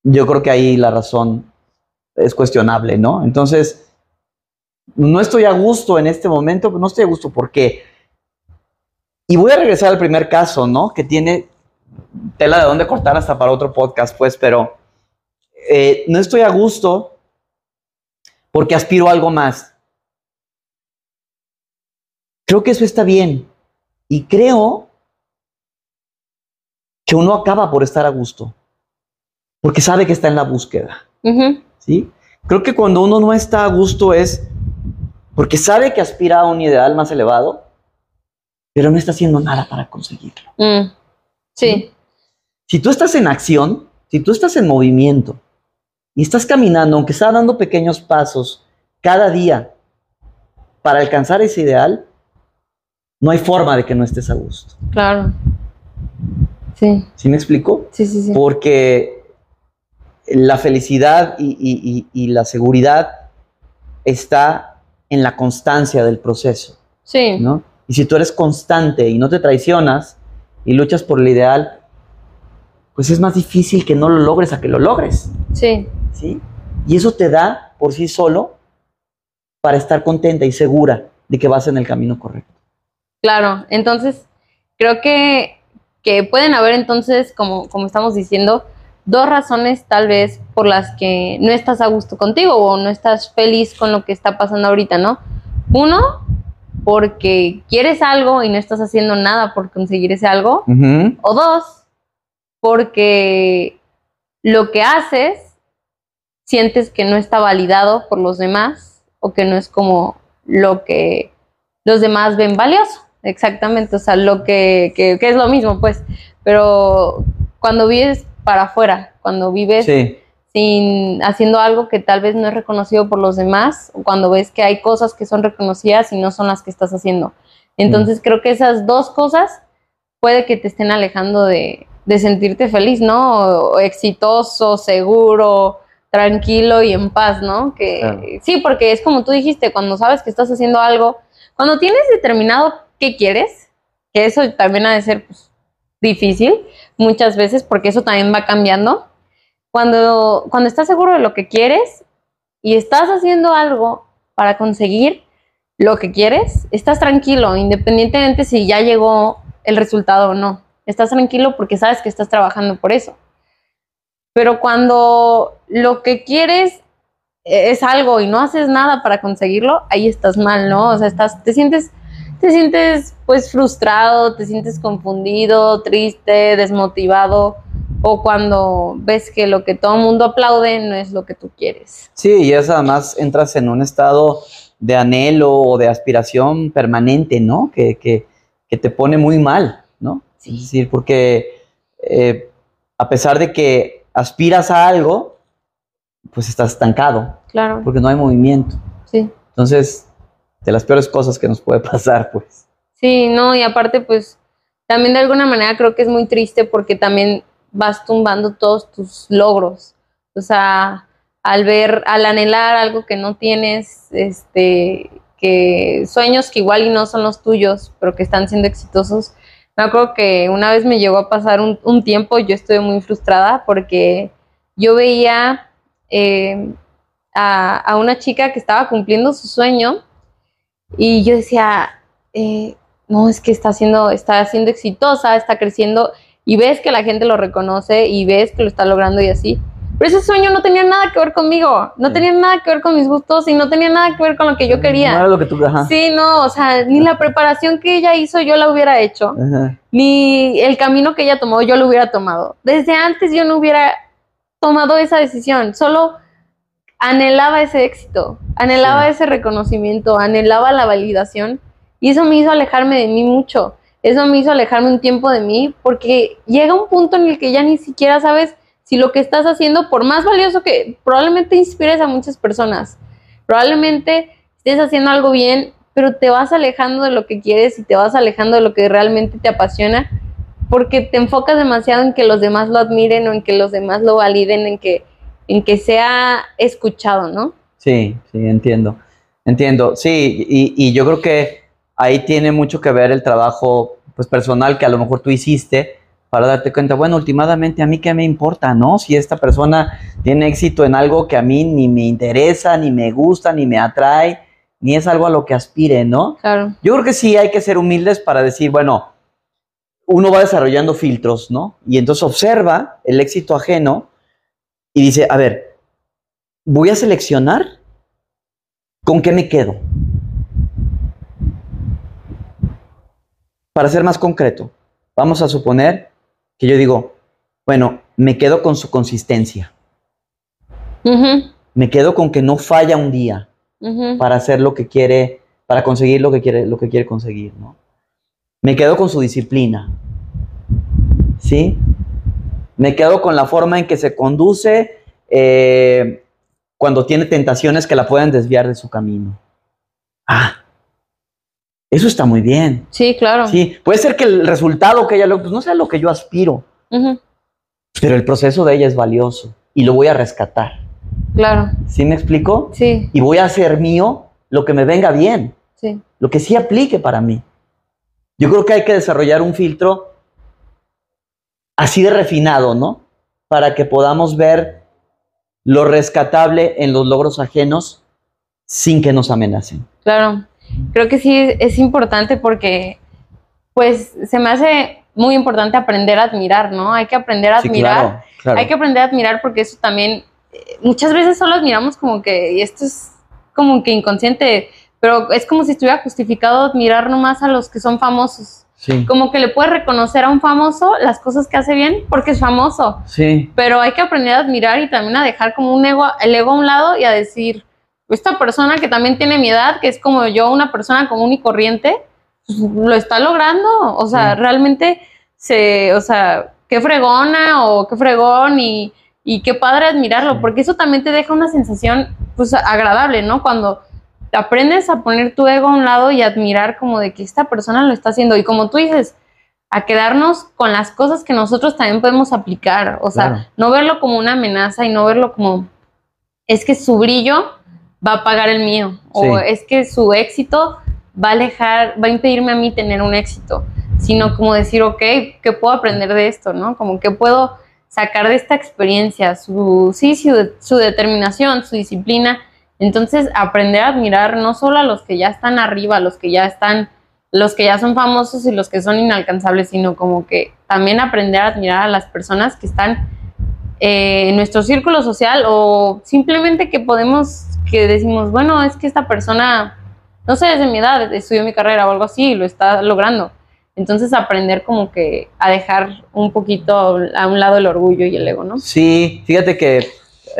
yo creo que ahí la razón es cuestionable, ¿no? Entonces, no estoy a gusto en este momento, no estoy a gusto porque y voy a regresar al primer caso, ¿no? Que tiene tela de dónde cortar hasta para otro podcast, pues, pero eh, no estoy a gusto porque aspiro a algo más. Creo que eso está bien. Y creo que uno acaba por estar a gusto. Porque sabe que está en la búsqueda. ¿Sí? Creo que cuando uno no está a gusto es porque sabe que aspira a un ideal más elevado pero no está haciendo nada para conseguirlo. Mm, sí. Si tú estás en acción, si tú estás en movimiento y estás caminando, aunque estás dando pequeños pasos cada día para alcanzar ese ideal, no hay forma de que no estés a gusto. Claro. Sí. ¿Sí me explico? Sí, sí, sí. Porque la felicidad y la seguridad está en la constancia del proceso. Sí. ¿no? Y si tú eres constante y no te traicionas y luchas por el ideal, pues es más difícil que no lo logres a que lo logres. Sí. ¿Sí? Y eso te da por sí solo para estar contenta y segura de que vas en el camino correcto. Claro, entonces creo que, que pueden haber entonces, como, como estamos diciendo, dos razones tal vez por las que no estás a gusto contigo o no estás feliz con lo que está pasando ahorita, ¿no? Uno, porque quieres algo y no estás haciendo nada por conseguir ese algo. O dos, porque lo que haces sientes que no está validado por los demás o que no es como lo que los demás ven valioso. Exactamente, o sea, lo que, que, es lo mismo, pues. Pero cuando vives para afuera, cuando vives sin haciendo algo que tal vez no es reconocido por los demás, o cuando ves que hay cosas que son reconocidas y no son las que estás haciendo. Entonces creo que esas dos cosas puede que te estén alejando de, sentirte feliz, ¿no? exitoso, seguro, tranquilo y en paz, ¿no? Que sí, porque es como tú dijiste, cuando sabes que estás haciendo algo, cuando tienes determinado qué quieres, que eso también ha de ser pues, difícil muchas veces porque eso también va cambiando cuando, cuando estás seguro de lo que quieres y estás haciendo algo para conseguir lo que quieres, estás tranquilo, independientemente si ya llegó el resultado o no. Estás tranquilo porque sabes que estás trabajando por eso. Pero cuando lo que quieres es algo y no haces nada para conseguirlo, ahí estás mal, ¿no? O sea, estás, te sientes, te sientes pues frustrado, te sientes confundido, triste, desmotivado o cuando ves que lo que todo el mundo aplaude no es lo que tú quieres. Sí, y es además entras en un estado de anhelo o de aspiración permanente, ¿no? Que, que, que te pone muy mal, ¿no? Sí. Es decir, porque eh, a pesar de que aspiras a algo, pues estás estancado. Claro. Porque no hay movimiento. Sí. Entonces, de las peores cosas que nos puede pasar, pues. Sí, no, y aparte, pues, también de alguna manera creo que es muy triste porque también vas tumbando todos tus logros. O sea, al ver, al anhelar algo que no tienes, este, que sueños que igual y no son los tuyos, pero que están siendo exitosos. Me acuerdo que una vez me llegó a pasar un, un tiempo, yo estuve muy frustrada porque yo veía eh, a, a, una chica que estaba cumpliendo su sueño y yo decía, eh, no, es que está siendo, está siendo exitosa, está creciendo y ves que la gente lo reconoce y ves que lo está logrando y así. Pero ese sueño no tenía nada que ver conmigo, no Sí. tenía nada que ver con mis gustos y no tenía nada que ver con lo que yo quería. No era lo que tú. Ajá. Sí, no, o sea, ni la preparación que ella hizo yo la hubiera hecho, Ajá. ni el camino que ella tomó yo lo hubiera tomado. Desde antes yo no hubiera tomado esa decisión, solo anhelaba ese éxito, anhelaba Sí. ese reconocimiento, anhelaba la validación y eso me hizo alejarme de mí mucho. Eso me hizo alejarme un tiempo de mí porque llega un punto en el que ya ni siquiera sabes si lo que estás haciendo, por más valioso que probablemente inspires a muchas personas, probablemente estés haciendo algo bien, pero te vas alejando de lo que quieres y te vas alejando de lo que realmente te apasiona porque te enfocas demasiado en que los demás lo admiren o en que los demás lo validen, en que, en que sea escuchado, ¿no? Sí, sí, entiendo. Entiendo. Sí, y, y yo creo que ahí tiene mucho que ver el trabajo pues, personal que a lo mejor tú hiciste para darte cuenta, bueno, últimamente a mí qué me importa, ¿no? Si esta persona tiene éxito en algo que a mí ni me interesa, ni me gusta, ni me atrae, ni es algo a lo que aspire, ¿no? Claro. Yo creo que sí hay que ser humildes para decir, bueno, uno va desarrollando filtros, ¿no? Y entonces observa el éxito ajeno y dice, a ver, voy a seleccionar con qué me quedo. Para ser más concreto, vamos a suponer que yo digo, bueno, me quedo con su consistencia, me quedo con que no falla un día, para hacer lo que quiere, para conseguir lo que quiere, lo que quiere conseguir, ¿no? Me quedo con su disciplina, ¿sí? Me quedo con la forma en que se conduce eh, cuando tiene tentaciones que la pueden desviar de su camino. Ah, eso está muy bien. Sí, claro. Sí, puede ser que el resultado que ella logra, pues no sea lo que yo aspiro, pero el proceso de ella es valioso y lo voy a rescatar. Claro. ¿Sí me explico? Sí, Y voy a hacer mío lo que me venga bien. sí. lo que sí aplique para mí. Yo creo que hay que desarrollar un filtro así de refinado, ¿no? Para que podamos ver lo rescatable en los logros ajenos sin que nos amenacen. Claro, creo que sí es importante porque, pues, se me hace muy importante aprender a admirar, ¿no? Hay que aprender a Sí, admirar. claro, claro. Hay que aprender a admirar porque eso también, eh, muchas veces solo admiramos como que, y esto es como que inconsciente, pero es como si estuviera justificado admirar nomás a los que son famosos. Sí, Como que le puedes reconocer a un famoso las cosas que hace bien porque es famoso, sí, pero hay que aprender a admirar y también a dejar como un ego, el ego a un lado y a decir, esta persona que también tiene mi edad, que es como yo, una persona común y corriente, pues, lo está logrando, o sea, Sí. realmente se, o sea, qué fregona o qué fregón y, y qué padre admirarlo, Sí. porque eso también te deja una sensación, pues, agradable, ¿no? Cuando aprendes a poner tu ego a un lado y admirar como de que esta persona lo está haciendo y como tú dices, a quedarnos con las cosas que nosotros también podemos aplicar, o sea, Claro. no verlo como una amenaza y no verlo como es que su brillo va a pagar el mío o es que su éxito va a alejar, va a impedirme a mí tener un éxito, sino como decir, ok, ¿qué puedo aprender de esto, no? Como que puedo sacar de esta experiencia su, sí, su, su determinación, su disciplina. Entonces, aprender a admirar no solo a los que ya están arriba, los que ya están, los que ya son famosos y los que son inalcanzables, sino como que también aprender a admirar a las personas que están eh, en nuestro círculo social o simplemente que podemos, que decimos, bueno, es que esta persona, no sé, es de mi edad, estudió mi carrera o algo así y lo está logrando. Entonces aprender como que a dejar un poquito a un lado el orgullo y el ego, ¿no? Sí, fíjate que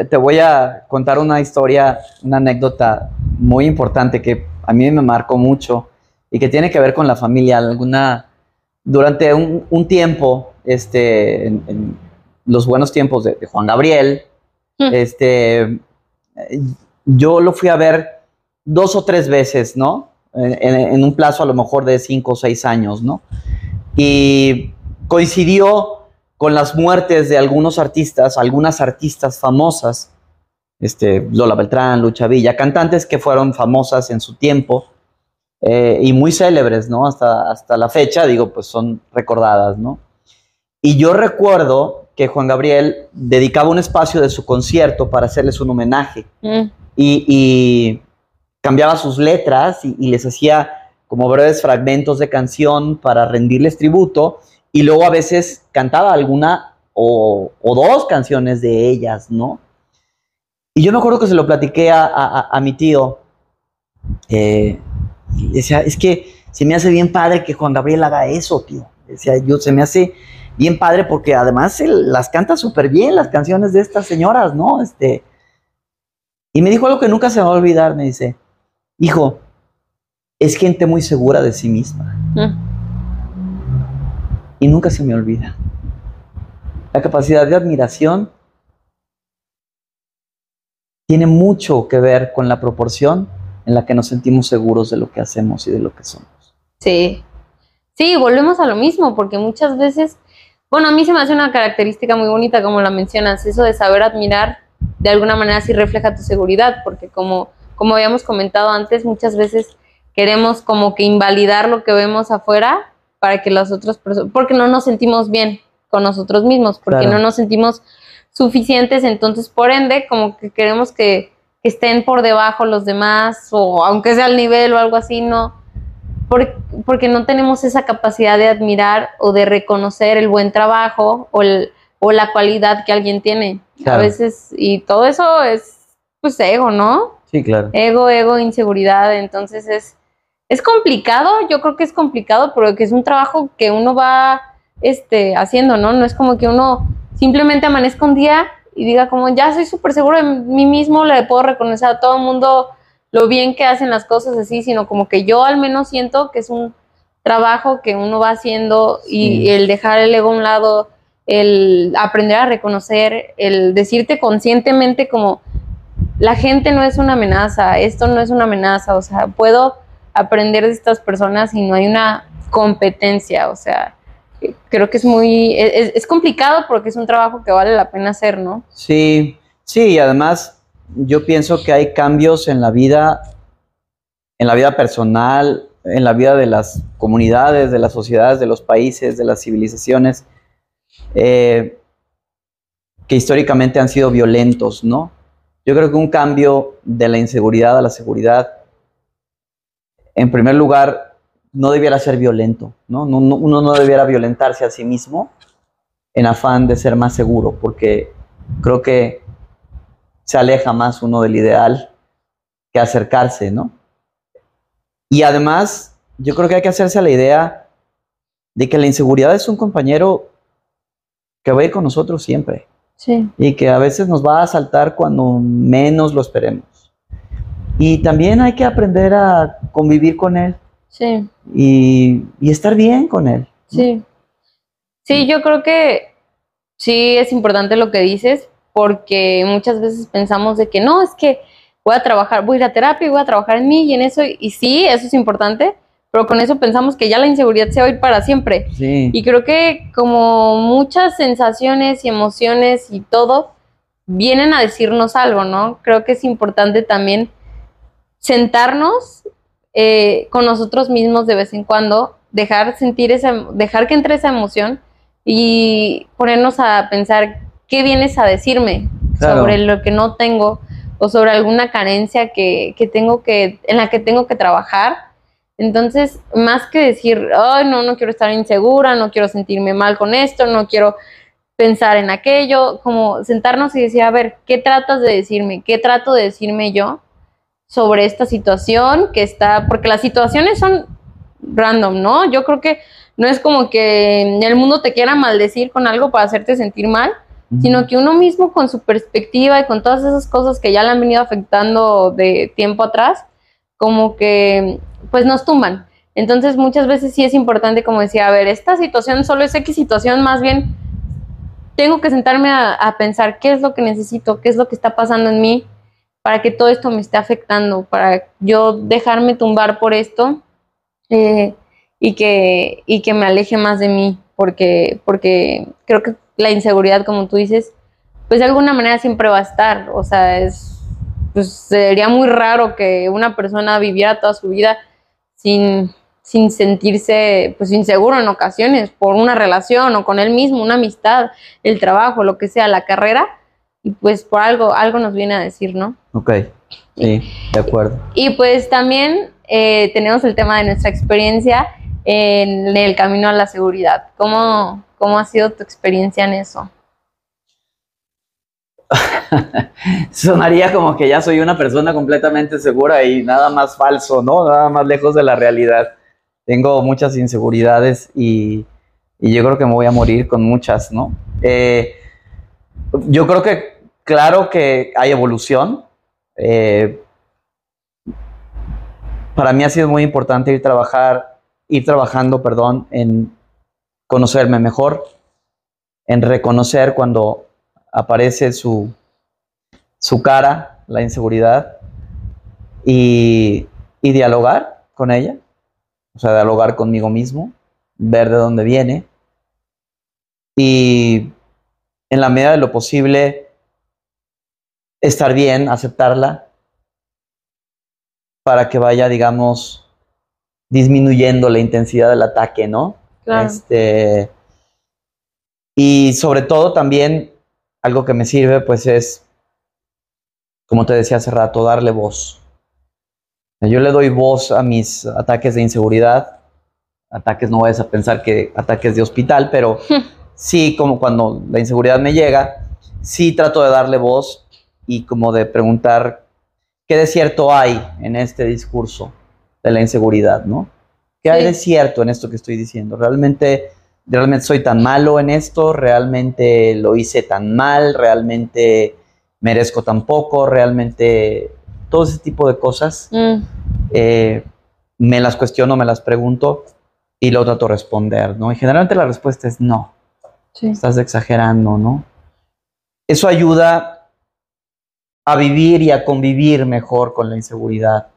te voy a contar una historia, una anécdota muy importante que a mí me marcó mucho y que tiene que ver con la familia. Alguna, durante un, un tiempo, este, en, en los buenos tiempos de, de Juan Gabriel, Mm. este, yo lo fui a ver dos o tres veces, ¿no? En, en- en un plazo a lo mejor de cinco o seis años, ¿no? Y coincidió con las muertes de algunos artistas, algunas artistas famosas, este, Lola Beltrán, Lucha Villa, cantantes que fueron famosas en su tiempo eh, y muy célebres, ¿no? Hasta, hasta la fecha, digo, pues son recordadas, ¿no? Y yo recuerdo que Juan Gabriel dedicaba un espacio de su concierto para hacerles un homenaje Mm, y, y cambiaba sus letras y, y les hacía como breves fragmentos de canción para rendirles tributo y luego a veces cantaba alguna o, dos canciones de ellas, ¿no? Y yo me acuerdo que se lo platiqué a, mi tío. Eh, decía, es que se me hace bien padre que Juan Gabriel haga eso, tío. Decía, yo se me hace bien padre porque además las canta súper bien las canciones de estas señoras, ¿no? Este, y me dijo algo que nunca se va a olvidar, me dice, hijo, es gente muy segura de sí misma. Mm. Y nunca se me olvida. La capacidad de admiración tiene mucho que ver con la proporción en la que nos sentimos seguros de lo que hacemos y de lo que somos. Sí, sí, volvemos a lo mismo, porque muchas veces, bueno, a mí se me hace una característica muy bonita, como la mencionas, eso de saber admirar, de alguna manera sí refleja tu seguridad, porque como, como habíamos comentado antes, muchas veces queremos como que invalidar lo que vemos afuera para que las otras personas, porque no nos sentimos bien con nosotros mismos, porque no nos sentimos suficientes, entonces por ende como que queremos que, estén por debajo los demás o aunque sea al nivel o algo así, no, porque, no tenemos esa capacidad de admirar o de reconocer el buen trabajo o, o la cualidad que alguien tiene. A veces, y todo eso es pues ego, ¿no? Sí, claro. Ego, ego, inseguridad, entonces es, es complicado, yo creo que es complicado, pero que es un trabajo que uno va este, haciendo, ¿no? No es como que uno simplemente amanezca un día y diga como, ya soy súper seguro de mí mismo, le puedo reconocer a todo el mundo lo bien que hacen las cosas así, sino como que yo al menos siento que es un trabajo que uno va haciendo y el dejar el ego a un lado, el aprender a reconocer, el decirte conscientemente como, la gente no es una amenaza, esto no es una amenaza, o sea, puedo aprender de estas personas y no hay una competencia, o sea, creo que es muy, es, complicado porque es un trabajo que vale la pena hacer, ¿no? Sí, sí, y además yo pienso que hay cambios en la vida, en la vida personal, en la vida de las comunidades, de las sociedades, de los países, de las civilizaciones, eh, que históricamente han sido violentos, ¿no? Yo creo que un cambio de la inseguridad a la seguridad en primer lugar, no debiera ser violento, ¿no? uno no debiera violentarse a sí mismo en afán de ser más seguro, porque creo que se aleja más uno del ideal que acercarse, ¿no? Y además, yo creo que hay que hacerse a la idea de que la inseguridad es un compañero que va a ir con nosotros siempre. Sí. Y que a veces nos va a asaltar cuando menos lo esperemos. Y también hay que aprender a convivir con él. Sí. Y, estar bien con él. Sí. Sí, yo creo que sí es importante lo que dices, porque muchas veces pensamos de que no, es que voy a trabajar, voy a ir a terapia y voy a trabajar en mí y en eso, y sí, eso es importante, pero con eso pensamos que ya la inseguridad se va a ir para siempre. Sí. Y creo que como muchas sensaciones y emociones y todo vienen a decirnos algo, ¿no? Creo que es importante también sentarnos eh, con nosotros mismos de vez en cuando, dejar sentir esa, dejar que entre esa emoción y ponernos a pensar qué vienes a decirme sobre lo que no tengo o sobre alguna carencia que, tengo que, en la que tengo que trabajar. Entonces, más que decir, ay, no, no quiero estar insegura, no quiero sentirme mal con esto, no quiero pensar en aquello, como sentarnos y decir, a ver, ¿qué tratas de decirme? ¿Qué trato de decirme yo? Sobre esta situación que está, porque las situaciones son random, ¿no? Yo creo que no es como que el mundo te quiera maldecir con algo para hacerte sentir mal, sino que uno mismo con su perspectiva y con todas esas cosas que ya le han venido afectando de tiempo atrás, como que pues nos tumban. Entonces muchas veces sí es importante como decía, a ver, esta situación solo es X situación, más bien tengo que sentarme a, a pensar qué es lo que necesito, qué es lo que está pasando en mí, para que todo esto me esté afectando, para yo dejarme tumbar por esto eh, y, que, y que me aleje más de mí, porque, porque creo que la inseguridad, como tú dices, pues de alguna manera siempre va a estar, o sea, es, pues sería muy raro que una persona viviera toda su vida sin, sin sentirse pues inseguro en ocasiones por una relación o con él mismo, una amistad, el trabajo, lo que sea, la carrera, y pues por algo, algo nos viene a decir, ¿no? Ok, sí, de acuerdo. Y pues también eh, tenemos el tema de nuestra experiencia en el camino a la seguridad. ¿Cómo, cómo ha sido tu experiencia en eso? Sonaría como que ya soy una persona completamente segura y nada más falso, ¿no? Nada más lejos de la realidad. Tengo muchas inseguridades y, yo creo que me voy a morir con muchas, ¿no? Eh, yo creo que, claro que hay evolución. Eh, para mí ha sido muy importante ir trabajar, ir trabajando, perdón, en conocerme mejor, en reconocer cuando aparece su, su cara, la inseguridad, y, y dialogar con ella, o sea, dialogar conmigo mismo, ver de dónde viene, y en la medida de lo posible estar bien, aceptarla, para que vaya, digamos, disminuyendo la intensidad del ataque, ¿no? Este, y sobre todo también algo que me sirve, pues es, como te decía hace rato, darle voz. Yo le doy voz a mis ataques de inseguridad. Ataques, no vayas a pensar que ataques de hospital, pero sí, como cuando la inseguridad me llega, sí trato de darle voz y como de preguntar qué de cierto hay en este discurso de la inseguridad, ¿no? ¿Qué hay de cierto en esto que estoy diciendo? ¿Realmente, ¿Realmente soy tan malo en esto? ¿Realmente lo hice tan mal? ¿Realmente merezco tan poco? ¿Realmente todo ese tipo de cosas? Mm. Eh, me las cuestiono, me las pregunto y lo trato de responder, ¿no? Y generalmente la respuesta es no. Estás exagerando, ¿no? Eso ayuda a vivir y a convivir mejor con la inseguridad.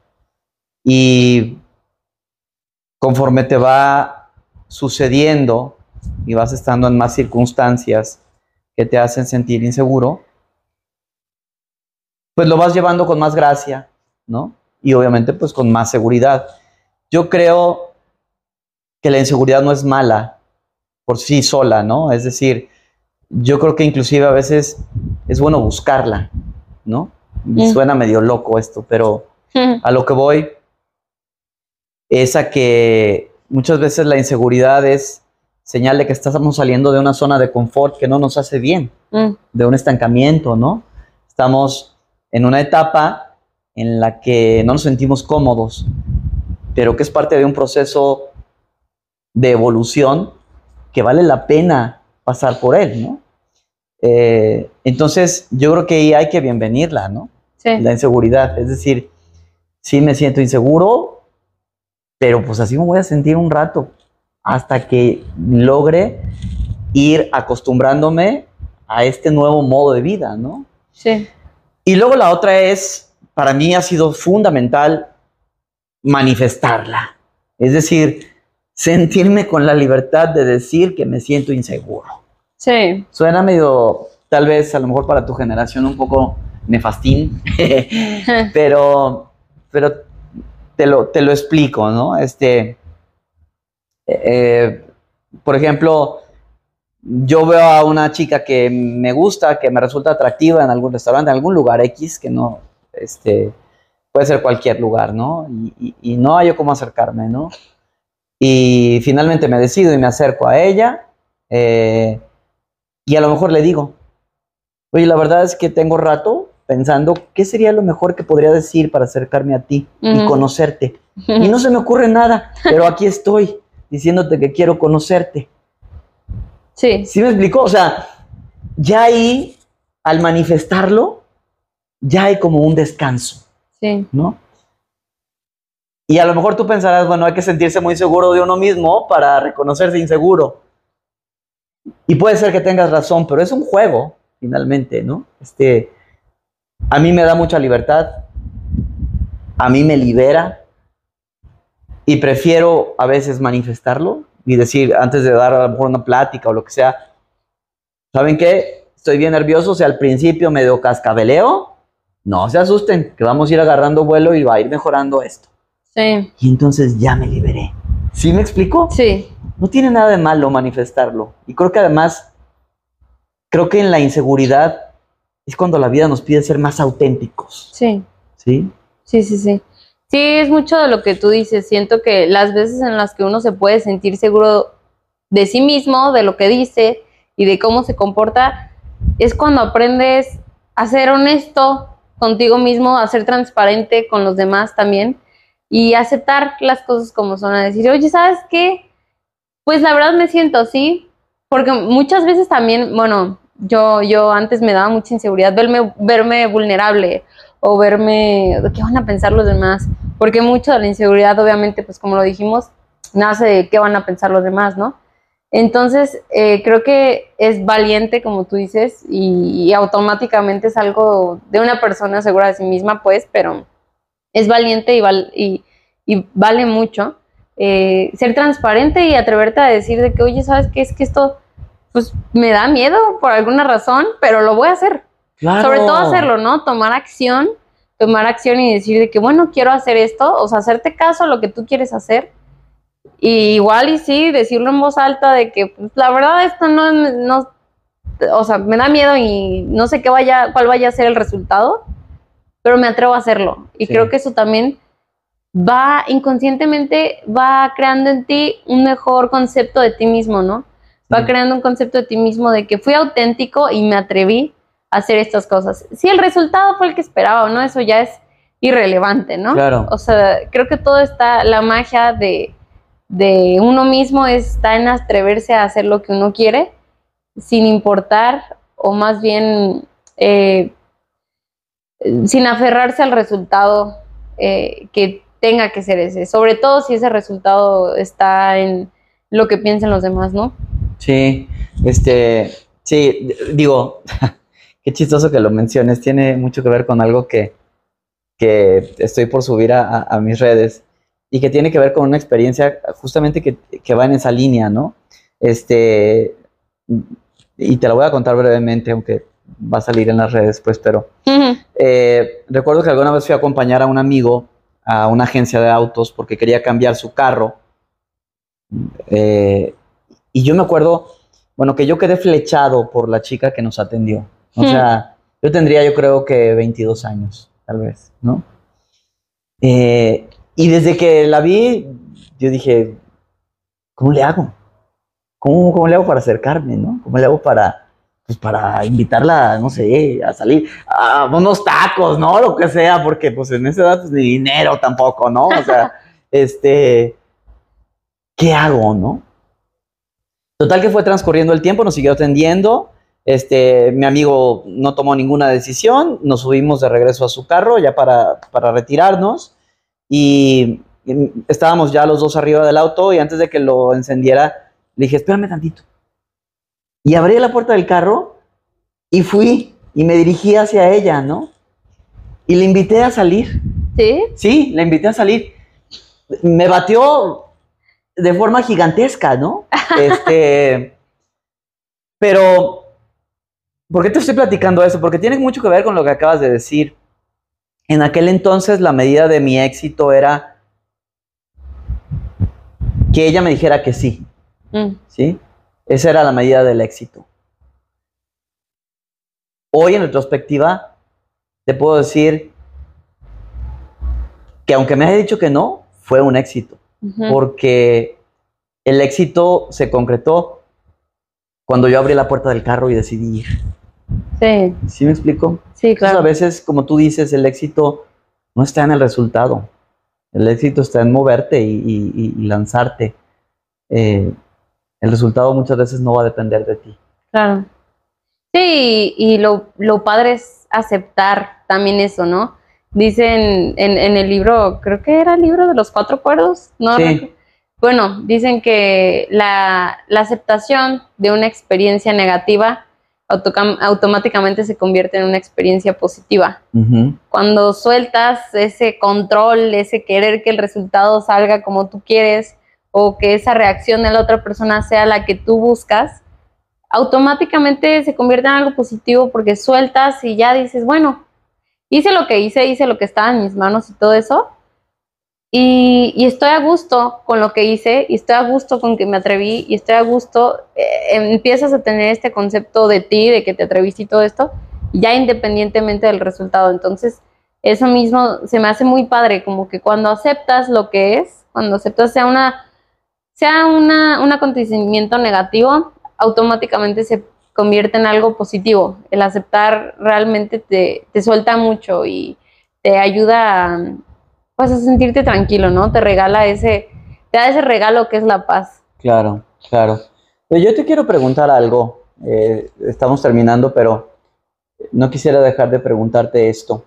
Y conforme te va sucediendo y vas estando en más circunstancias que te hacen sentir inseguro, pues lo vas llevando con más gracia, ¿no? Y obviamente pues con más seguridad. Yo creo que la inseguridad no es mala, por sí sola, ¿no? Es decir, yo creo que inclusive a veces es bueno buscarla, ¿no? Mm. Suena medio loco esto, pero a lo que voy es a que muchas veces la inseguridad es señal de que estamos saliendo de una zona de confort que no nos hace bien, mm. de un estancamiento, ¿no? Estamos en una etapa en la que no nos sentimos cómodos, pero que es parte de un proceso de evolución que vale la pena pasar por él, ¿no? Eh, entonces, yo creo que ahí hay que bienvenirla, ¿no? Sí. La inseguridad. Es decir, sí me siento inseguro, pero pues así me voy a sentir un rato hasta que logre ir acostumbrándome a este nuevo modo de vida, ¿no? Sí. Y luego la otra es, para mí ha sido fundamental manifestarla. Es decir, sentirme con la libertad de decir que me siento inseguro. Sí. Suena medio, tal vez a lo mejor para tu generación un poco nefastín, pero, pero te lo, te lo explico, ¿no? Este, eh, por ejemplo, yo veo a una chica que me gusta, que me resulta atractiva en algún restaurante, en algún lugar X, que no, este, puede ser cualquier lugar, ¿no? Y, y no hay cómo acercarme, ¿no? Y finalmente me decido y me acerco a ella. Eh, y a lo mejor le digo, oye, la verdad es que tengo rato pensando qué sería lo mejor que podría decir para acercarme a ti y conocerte. Y no se me ocurre nada, pero aquí estoy diciéndote que quiero conocerte. Sí. ¿Sí me explicó? O sea, ya ahí, al manifestarlo, ya hay como un descanso. Sí. ¿No? Y a lo mejor tú pensarás, bueno, hay que sentirse muy seguro de uno mismo para reconocerse inseguro. Y puede ser que tengas razón, pero es un juego, finalmente, ¿no? Este, a mí me da mucha libertad, a mí me libera y prefiero a veces manifestarlo y decir, antes de dar a lo mejor una plática o lo que sea, ¿saben qué? Estoy bien nervioso, o sea, al principio medio cascabeleo, no se asusten, que vamos a ir agarrando vuelo y va a ir mejorando esto. Sí. Y entonces ya me liberé. ¿Sí me explico? Sí. No tiene nada de malo manifestarlo. Y creo que además, creo que en la inseguridad es cuando la vida nos pide ser más auténticos. Sí. ¿Sí? Sí, sí, sí. Sí, es mucho de lo que tú dices. Siento que las veces en las que uno se puede sentir seguro de sí mismo, de lo que dice y de cómo se comporta, es cuando aprendes a ser honesto contigo mismo, a ser transparente con los demás también y aceptar las cosas como son, a decir, oye, ¿sabes qué? Pues la verdad me siento así, porque muchas veces también, bueno, yo, yo antes me daba mucha inseguridad verme, verme vulnerable o verme, ¿qué van a pensar los demás? Porque mucho de la inseguridad, obviamente, pues como lo dijimos, nace de qué van a pensar los demás, ¿no? Entonces, eh, creo que es valiente, como tú dices, y, automáticamente es algo de una persona segura de sí misma, pues, pero es valiente y, y, vale mucho eh, ser transparente y atreverte a decir de que, oye, ¿sabes qué? Es que esto, pues, me da miedo por alguna razón, pero lo voy a hacer. Sobre todo hacerlo, ¿no? Tomar acción, tomar acción y decir de que, bueno, quiero hacer esto, o sea, hacerte caso a lo que tú quieres hacer. Y igual y sí, decirlo en voz alta de que, pues, la verdad, esto no, no, o sea, me da miedo y no sé qué vaya, cuál vaya a ser el resultado, pero me atrevo a hacerlo. Y creo que eso también va inconscientemente, va creando en ti un mejor concepto de ti mismo, ¿no? Va creando un concepto de ti mismo de que fui auténtico y me atreví hacer estas cosas. Si el resultado fue el que esperaba o no, eso ya es irrelevante, ¿no? Claro. O sea, creo que todo está, la magia de, de uno mismo está en atreverse a hacer lo que uno quiere, sin importar, o más bien eh, sin aferrarse al resultado eh, que tenga que ser ese, sobre todo si ese resultado está en lo que piensan los demás, ¿no? Sí, este, sí, digo, qué chistoso que lo menciones, tiene mucho que ver con algo que, estoy por subir a, mis redes y que tiene que ver con una experiencia justamente que, va en esa línea, ¿no? Este, y te la voy a contar brevemente, aunque va a salir en las redes, pues, pero eh, recuerdo que alguna vez fui a acompañar a un amigo a una agencia de autos porque quería cambiar su carro. Eh, y yo me acuerdo, bueno, que yo quedé flechado por la chica que nos atendió. O sea, yo tendría yo creo que 22 años, tal vez, ¿no? Eh, y desde que la vi, yo dije, ¿cómo le hago? ¿Cómo, ¿Cómo, le hago para acercarme, no? ¿Cómo le hago para, pues para invitarla, no sé, a salir a unos tacos, ¿no? Lo que sea, porque pues en esa edad pues ni dinero tampoco, ¿no? O sea, este, ¿qué hago, no? Total que fue transcurriendo el tiempo, nos siguió atendiendo, este, mi amigo no tomó ninguna decisión, nos subimos de regreso a su carro ya para, retirarnos y, estábamos ya los dos arriba del auto y antes de que lo encendiera le dije, espérame tantito. Y abrí la puerta del carro y fui y me dirigí hacia ella, ¿no? Y le invité a salir. ¿Sí? Sí, le invité a salir. Me batió de forma gigantesca, ¿no? Este, pero ¿Por qué te estoy platicando eso? Porque tiene mucho que ver con lo que acabas de decir. En aquel entonces la medida de mi éxito era que ella me dijera que sí. Mm. ¿Sí? Esa era la medida del éxito. Hoy en retrospectiva te puedo decir que aunque me haya dicho que no, fue un éxito. Porque el éxito se concretó cuando yo abrí la puerta del carro y decidí ir. Sí. ¿Sí me explico? Sí, claro. a veces, como tú dices, el éxito no está en el resultado. El éxito está en moverte y, lanzarte. Eh, el resultado muchas veces no va a depender de ti. Claro. Sí, y lo, padre es aceptar también eso, ¿no? Dicen en, el libro, creo que era el libro de los cuatro cuerdos, ¿no? Sí. Bueno, dicen que la, la aceptación de una experiencia negativa automáticamente se convierte en una experiencia positiva. Cuando sueltas ese control, ese querer que el resultado salga como tú quieres o que esa reacción de la otra persona sea la que tú buscas, automáticamente se convierte en algo positivo porque sueltas y ya dices, bueno, hice lo que hice, hice lo que estaba en mis manos y todo eso, y, estoy a gusto con lo que hice, y estoy a gusto con que me atreví, y estoy a gusto, eh, empiezas a tener este concepto de ti, de que te atreviste y todo esto, ya independientemente del resultado. Entonces, eso mismo se me hace muy padre, como que cuando aceptas lo que es, cuando aceptas sea una sea un acontecimiento negativo, automáticamente se convierte en algo positivo. El aceptar realmente te, te suelta mucho y te ayuda a, pues, a sentirte tranquilo, ¿no? Te regala ese, te da ese regalo que es la paz. Claro, claro. Yo te quiero preguntar algo. Eh, estamos terminando, pero no quisiera dejar de preguntarte esto.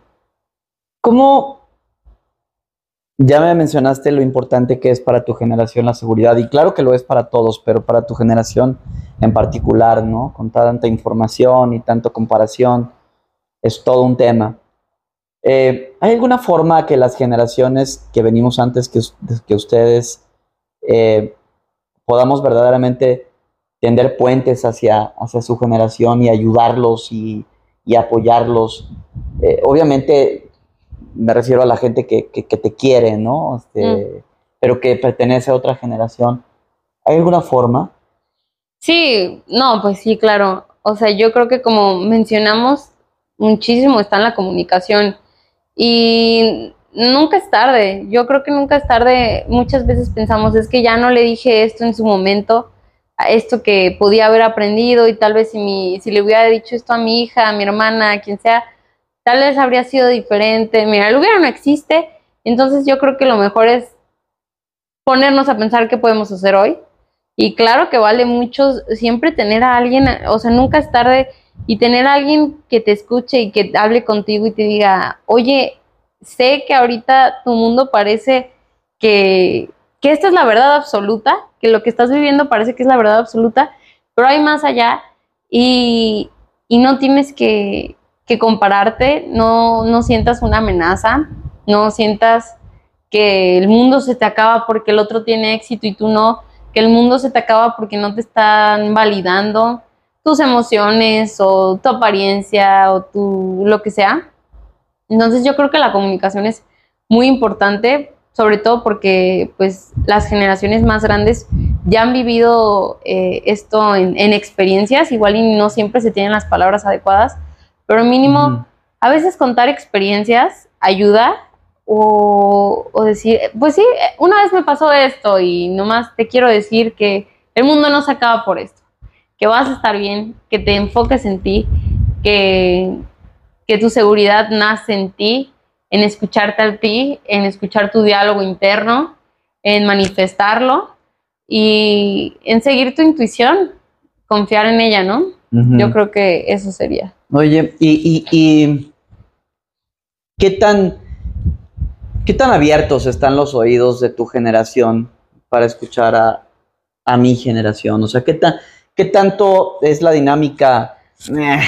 ¿Cómo ya me mencionaste lo importante que es para tu generación la seguridad? Y claro que lo es para todos, pero para tu generación en particular, ¿no? Con tanta información y tanto comparación, es todo un tema. Eh, ¿Hay alguna forma que las generaciones que venimos antes que, que ustedes eh, podamos verdaderamente tender puentes hacia, hacia su generación y ayudarlos y, apoyarlos? Eh, obviamente me refiero a la gente que, te quiere, ¿no? Este, mm. Pero que pertenece a otra generación. ¿Hay alguna forma? Sí, no, pues sí, claro. O sea, yo creo que como mencionamos, muchísimo está en la comunicación y nunca es tarde. Yo creo que nunca es tarde. Muchas veces pensamos, es que ya no le dije esto en su momento, a esto que podía haber aprendido y tal vez si, mi, si le hubiera dicho esto a mi hija, a mi hermana, a quien sea, tal vez habría sido diferente. Mira, el hubiera no existe. Entonces yo creo que lo mejor es ponernos a pensar qué podemos hacer hoy. Y claro que vale mucho siempre tener a alguien, o sea, nunca es tarde y tener a alguien que te escuche y que hable contigo y te diga, oye, sé que ahorita tu mundo parece que, que esta es la verdad absoluta, que lo que estás viviendo parece que es la verdad absoluta, pero hay más allá y, y no tienes que, que compararte, no, no sientas una amenaza, no sientas que el mundo se te acaba porque el otro tiene éxito y tú no, que el mundo se te acaba porque no te están validando tus emociones o tu apariencia o tu lo que sea. Entonces yo creo que la comunicación es muy importante, sobre todo porque pues las generaciones más grandes ya han vivido eh, esto en, experiencias, igual y no siempre se tienen las palabras adecuadas, pero mínimo a veces contar experiencias ayuda o, o, decir, pues sí, una vez me pasó esto y nomás te quiero decir que el mundo no se acaba por esto que vas a estar bien, que te enfoques en ti, que, que tu seguridad nace en ti, en escucharte a ti, en escuchar tu diálogo interno, en manifestarlo y en seguir tu intuición, confiar en ella, ¿no? Yo creo que eso sería. Oye, y, y, qué tan qué tan abiertos están los oídos de tu generación para escuchar a, a mi generación? O sea, qué tan ¿Qué tanto es la dinámica? Eh,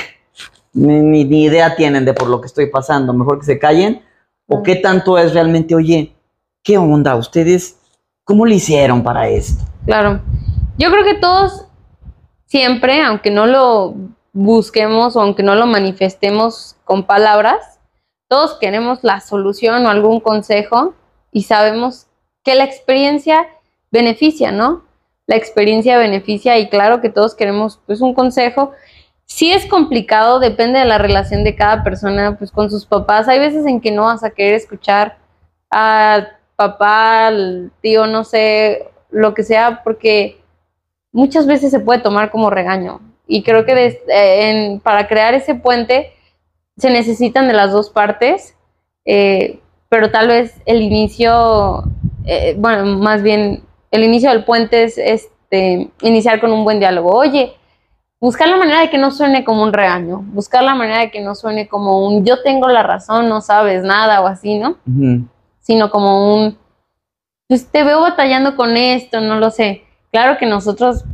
ni, idea tienen de por lo que estoy pasando, mejor que se callen. ¿O qué tanto es realmente, oye, qué onda? ¿Ustedes cómo le hicieron para esto? Claro, yo creo que todos siempre, aunque no lo busquemos o aunque no lo manifestemos con palabras, todos queremos la solución o algún consejo y sabemos que la experiencia beneficia, ¿no? la experiencia beneficia y claro que todos queremos pues un consejo. Si es complicado, depende de la relación de cada persona pues con sus papás. Hay veces en que no vas a querer escuchar a papá, al tío, no sé, lo que sea, porque muchas veces se puede tomar como regaño. Y creo que eh, para crear ese puente se necesitan de las dos partes, eh, pero tal vez el inicio, eh, bueno, más bien el inicio del puente es este, iniciar con un buen diálogo. Oye, buscar la manera de que no suene como un regaño, buscar la manera de que no suene como un yo tengo la razón, no sabes nada o así, ¿no? Sino como un, pues te veo batallando con esto, no lo sé. Claro que nosotros,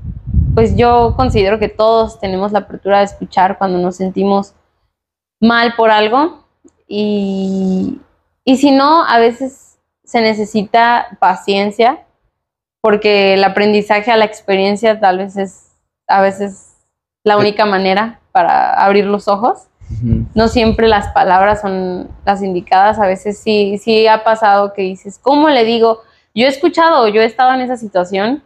pues yo considero que todos tenemos la apertura de escuchar cuando nos sentimos mal por algo y, y si no, a veces se necesita paciencia porque el aprendizaje a la experiencia tal vez es a veces la única manera para abrir los ojos. No siempre las palabras son las indicadas, a veces sí, sí ha pasado que dices, ¿cómo le digo? Yo he escuchado, yo he estado en esa situación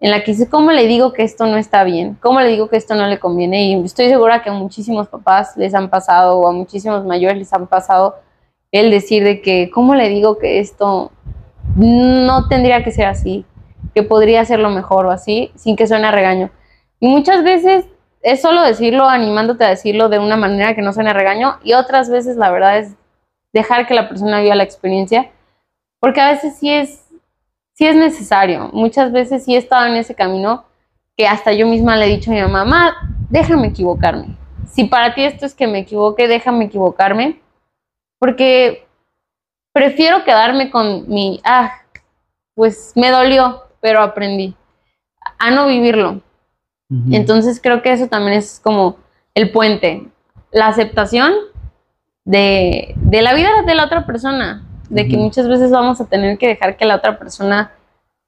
en la que dice, ¿cómo le digo que esto no está bien? ¿Cómo le digo que esto no le conviene? Y estoy segura que a muchísimos papás les han pasado o a muchísimos mayores les han pasado el decir de que, ¿cómo le digo que esto no tendría que ser así? Que podría hacerlo mejor o así, sin que suene a regaño. Y muchas veces es solo decirlo, animándote a decirlo de una manera que no suene a regaño, y otras veces la verdad es dejar que la persona viva la experiencia, porque a veces sí es, sí es necesario. Muchas veces sí he estado en ese camino que hasta yo misma le he dicho a mi mamá, mamá, déjame equivocarme. Si para ti esto es que me equivoque, déjame equivocarme, porque prefiero quedarme con mi, ah, pues me dolió, pero aprendí, a no vivirlo. Entonces creo que eso también es como el puente, la aceptación de, la vida de la otra persona, de que muchas veces vamos a tener que dejar que la otra persona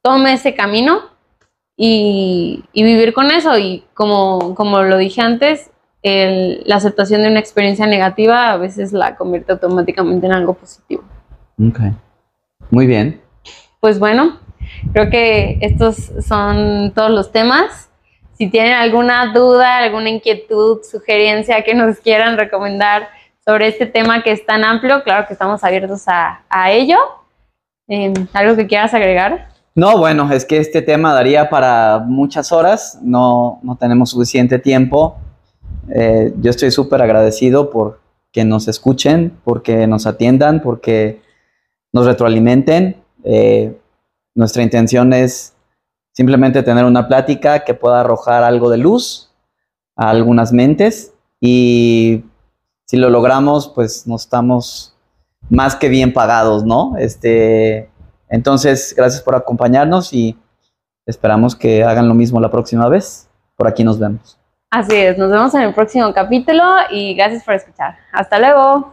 tome ese camino y, vivir con eso. Y como, como lo dije antes, la aceptación de una experiencia negativa a veces la convierte automáticamente en algo positivo. Ok. Muy bien. Pues bueno, creo que estos son todos los temas. Si tienen alguna duda, alguna inquietud, sugerencia que nos quieran recomendar sobre este tema que es tan amplio, claro que estamos abiertos a, ello. Em, ¿Algo que quieras agregar? No, bueno, es que este tema daría para muchas horas, no, no tenemos suficiente tiempo. Eh, yo estoy súper agradecido por que nos escuchen, porque nos atiendan, porque nos retroalimenten. Eh, nuestra intención es simplemente tener una plática que pueda arrojar algo de luz a algunas mentes y si lo logramos, pues nos estamos más que bien pagados, ¿no? Este, entonces, gracias por acompañarnos y esperamos que hagan lo mismo la próxima vez. Por aquí nos vemos. Así es, nos vemos en el próximo capítulo y gracias por escuchar. Hasta luego.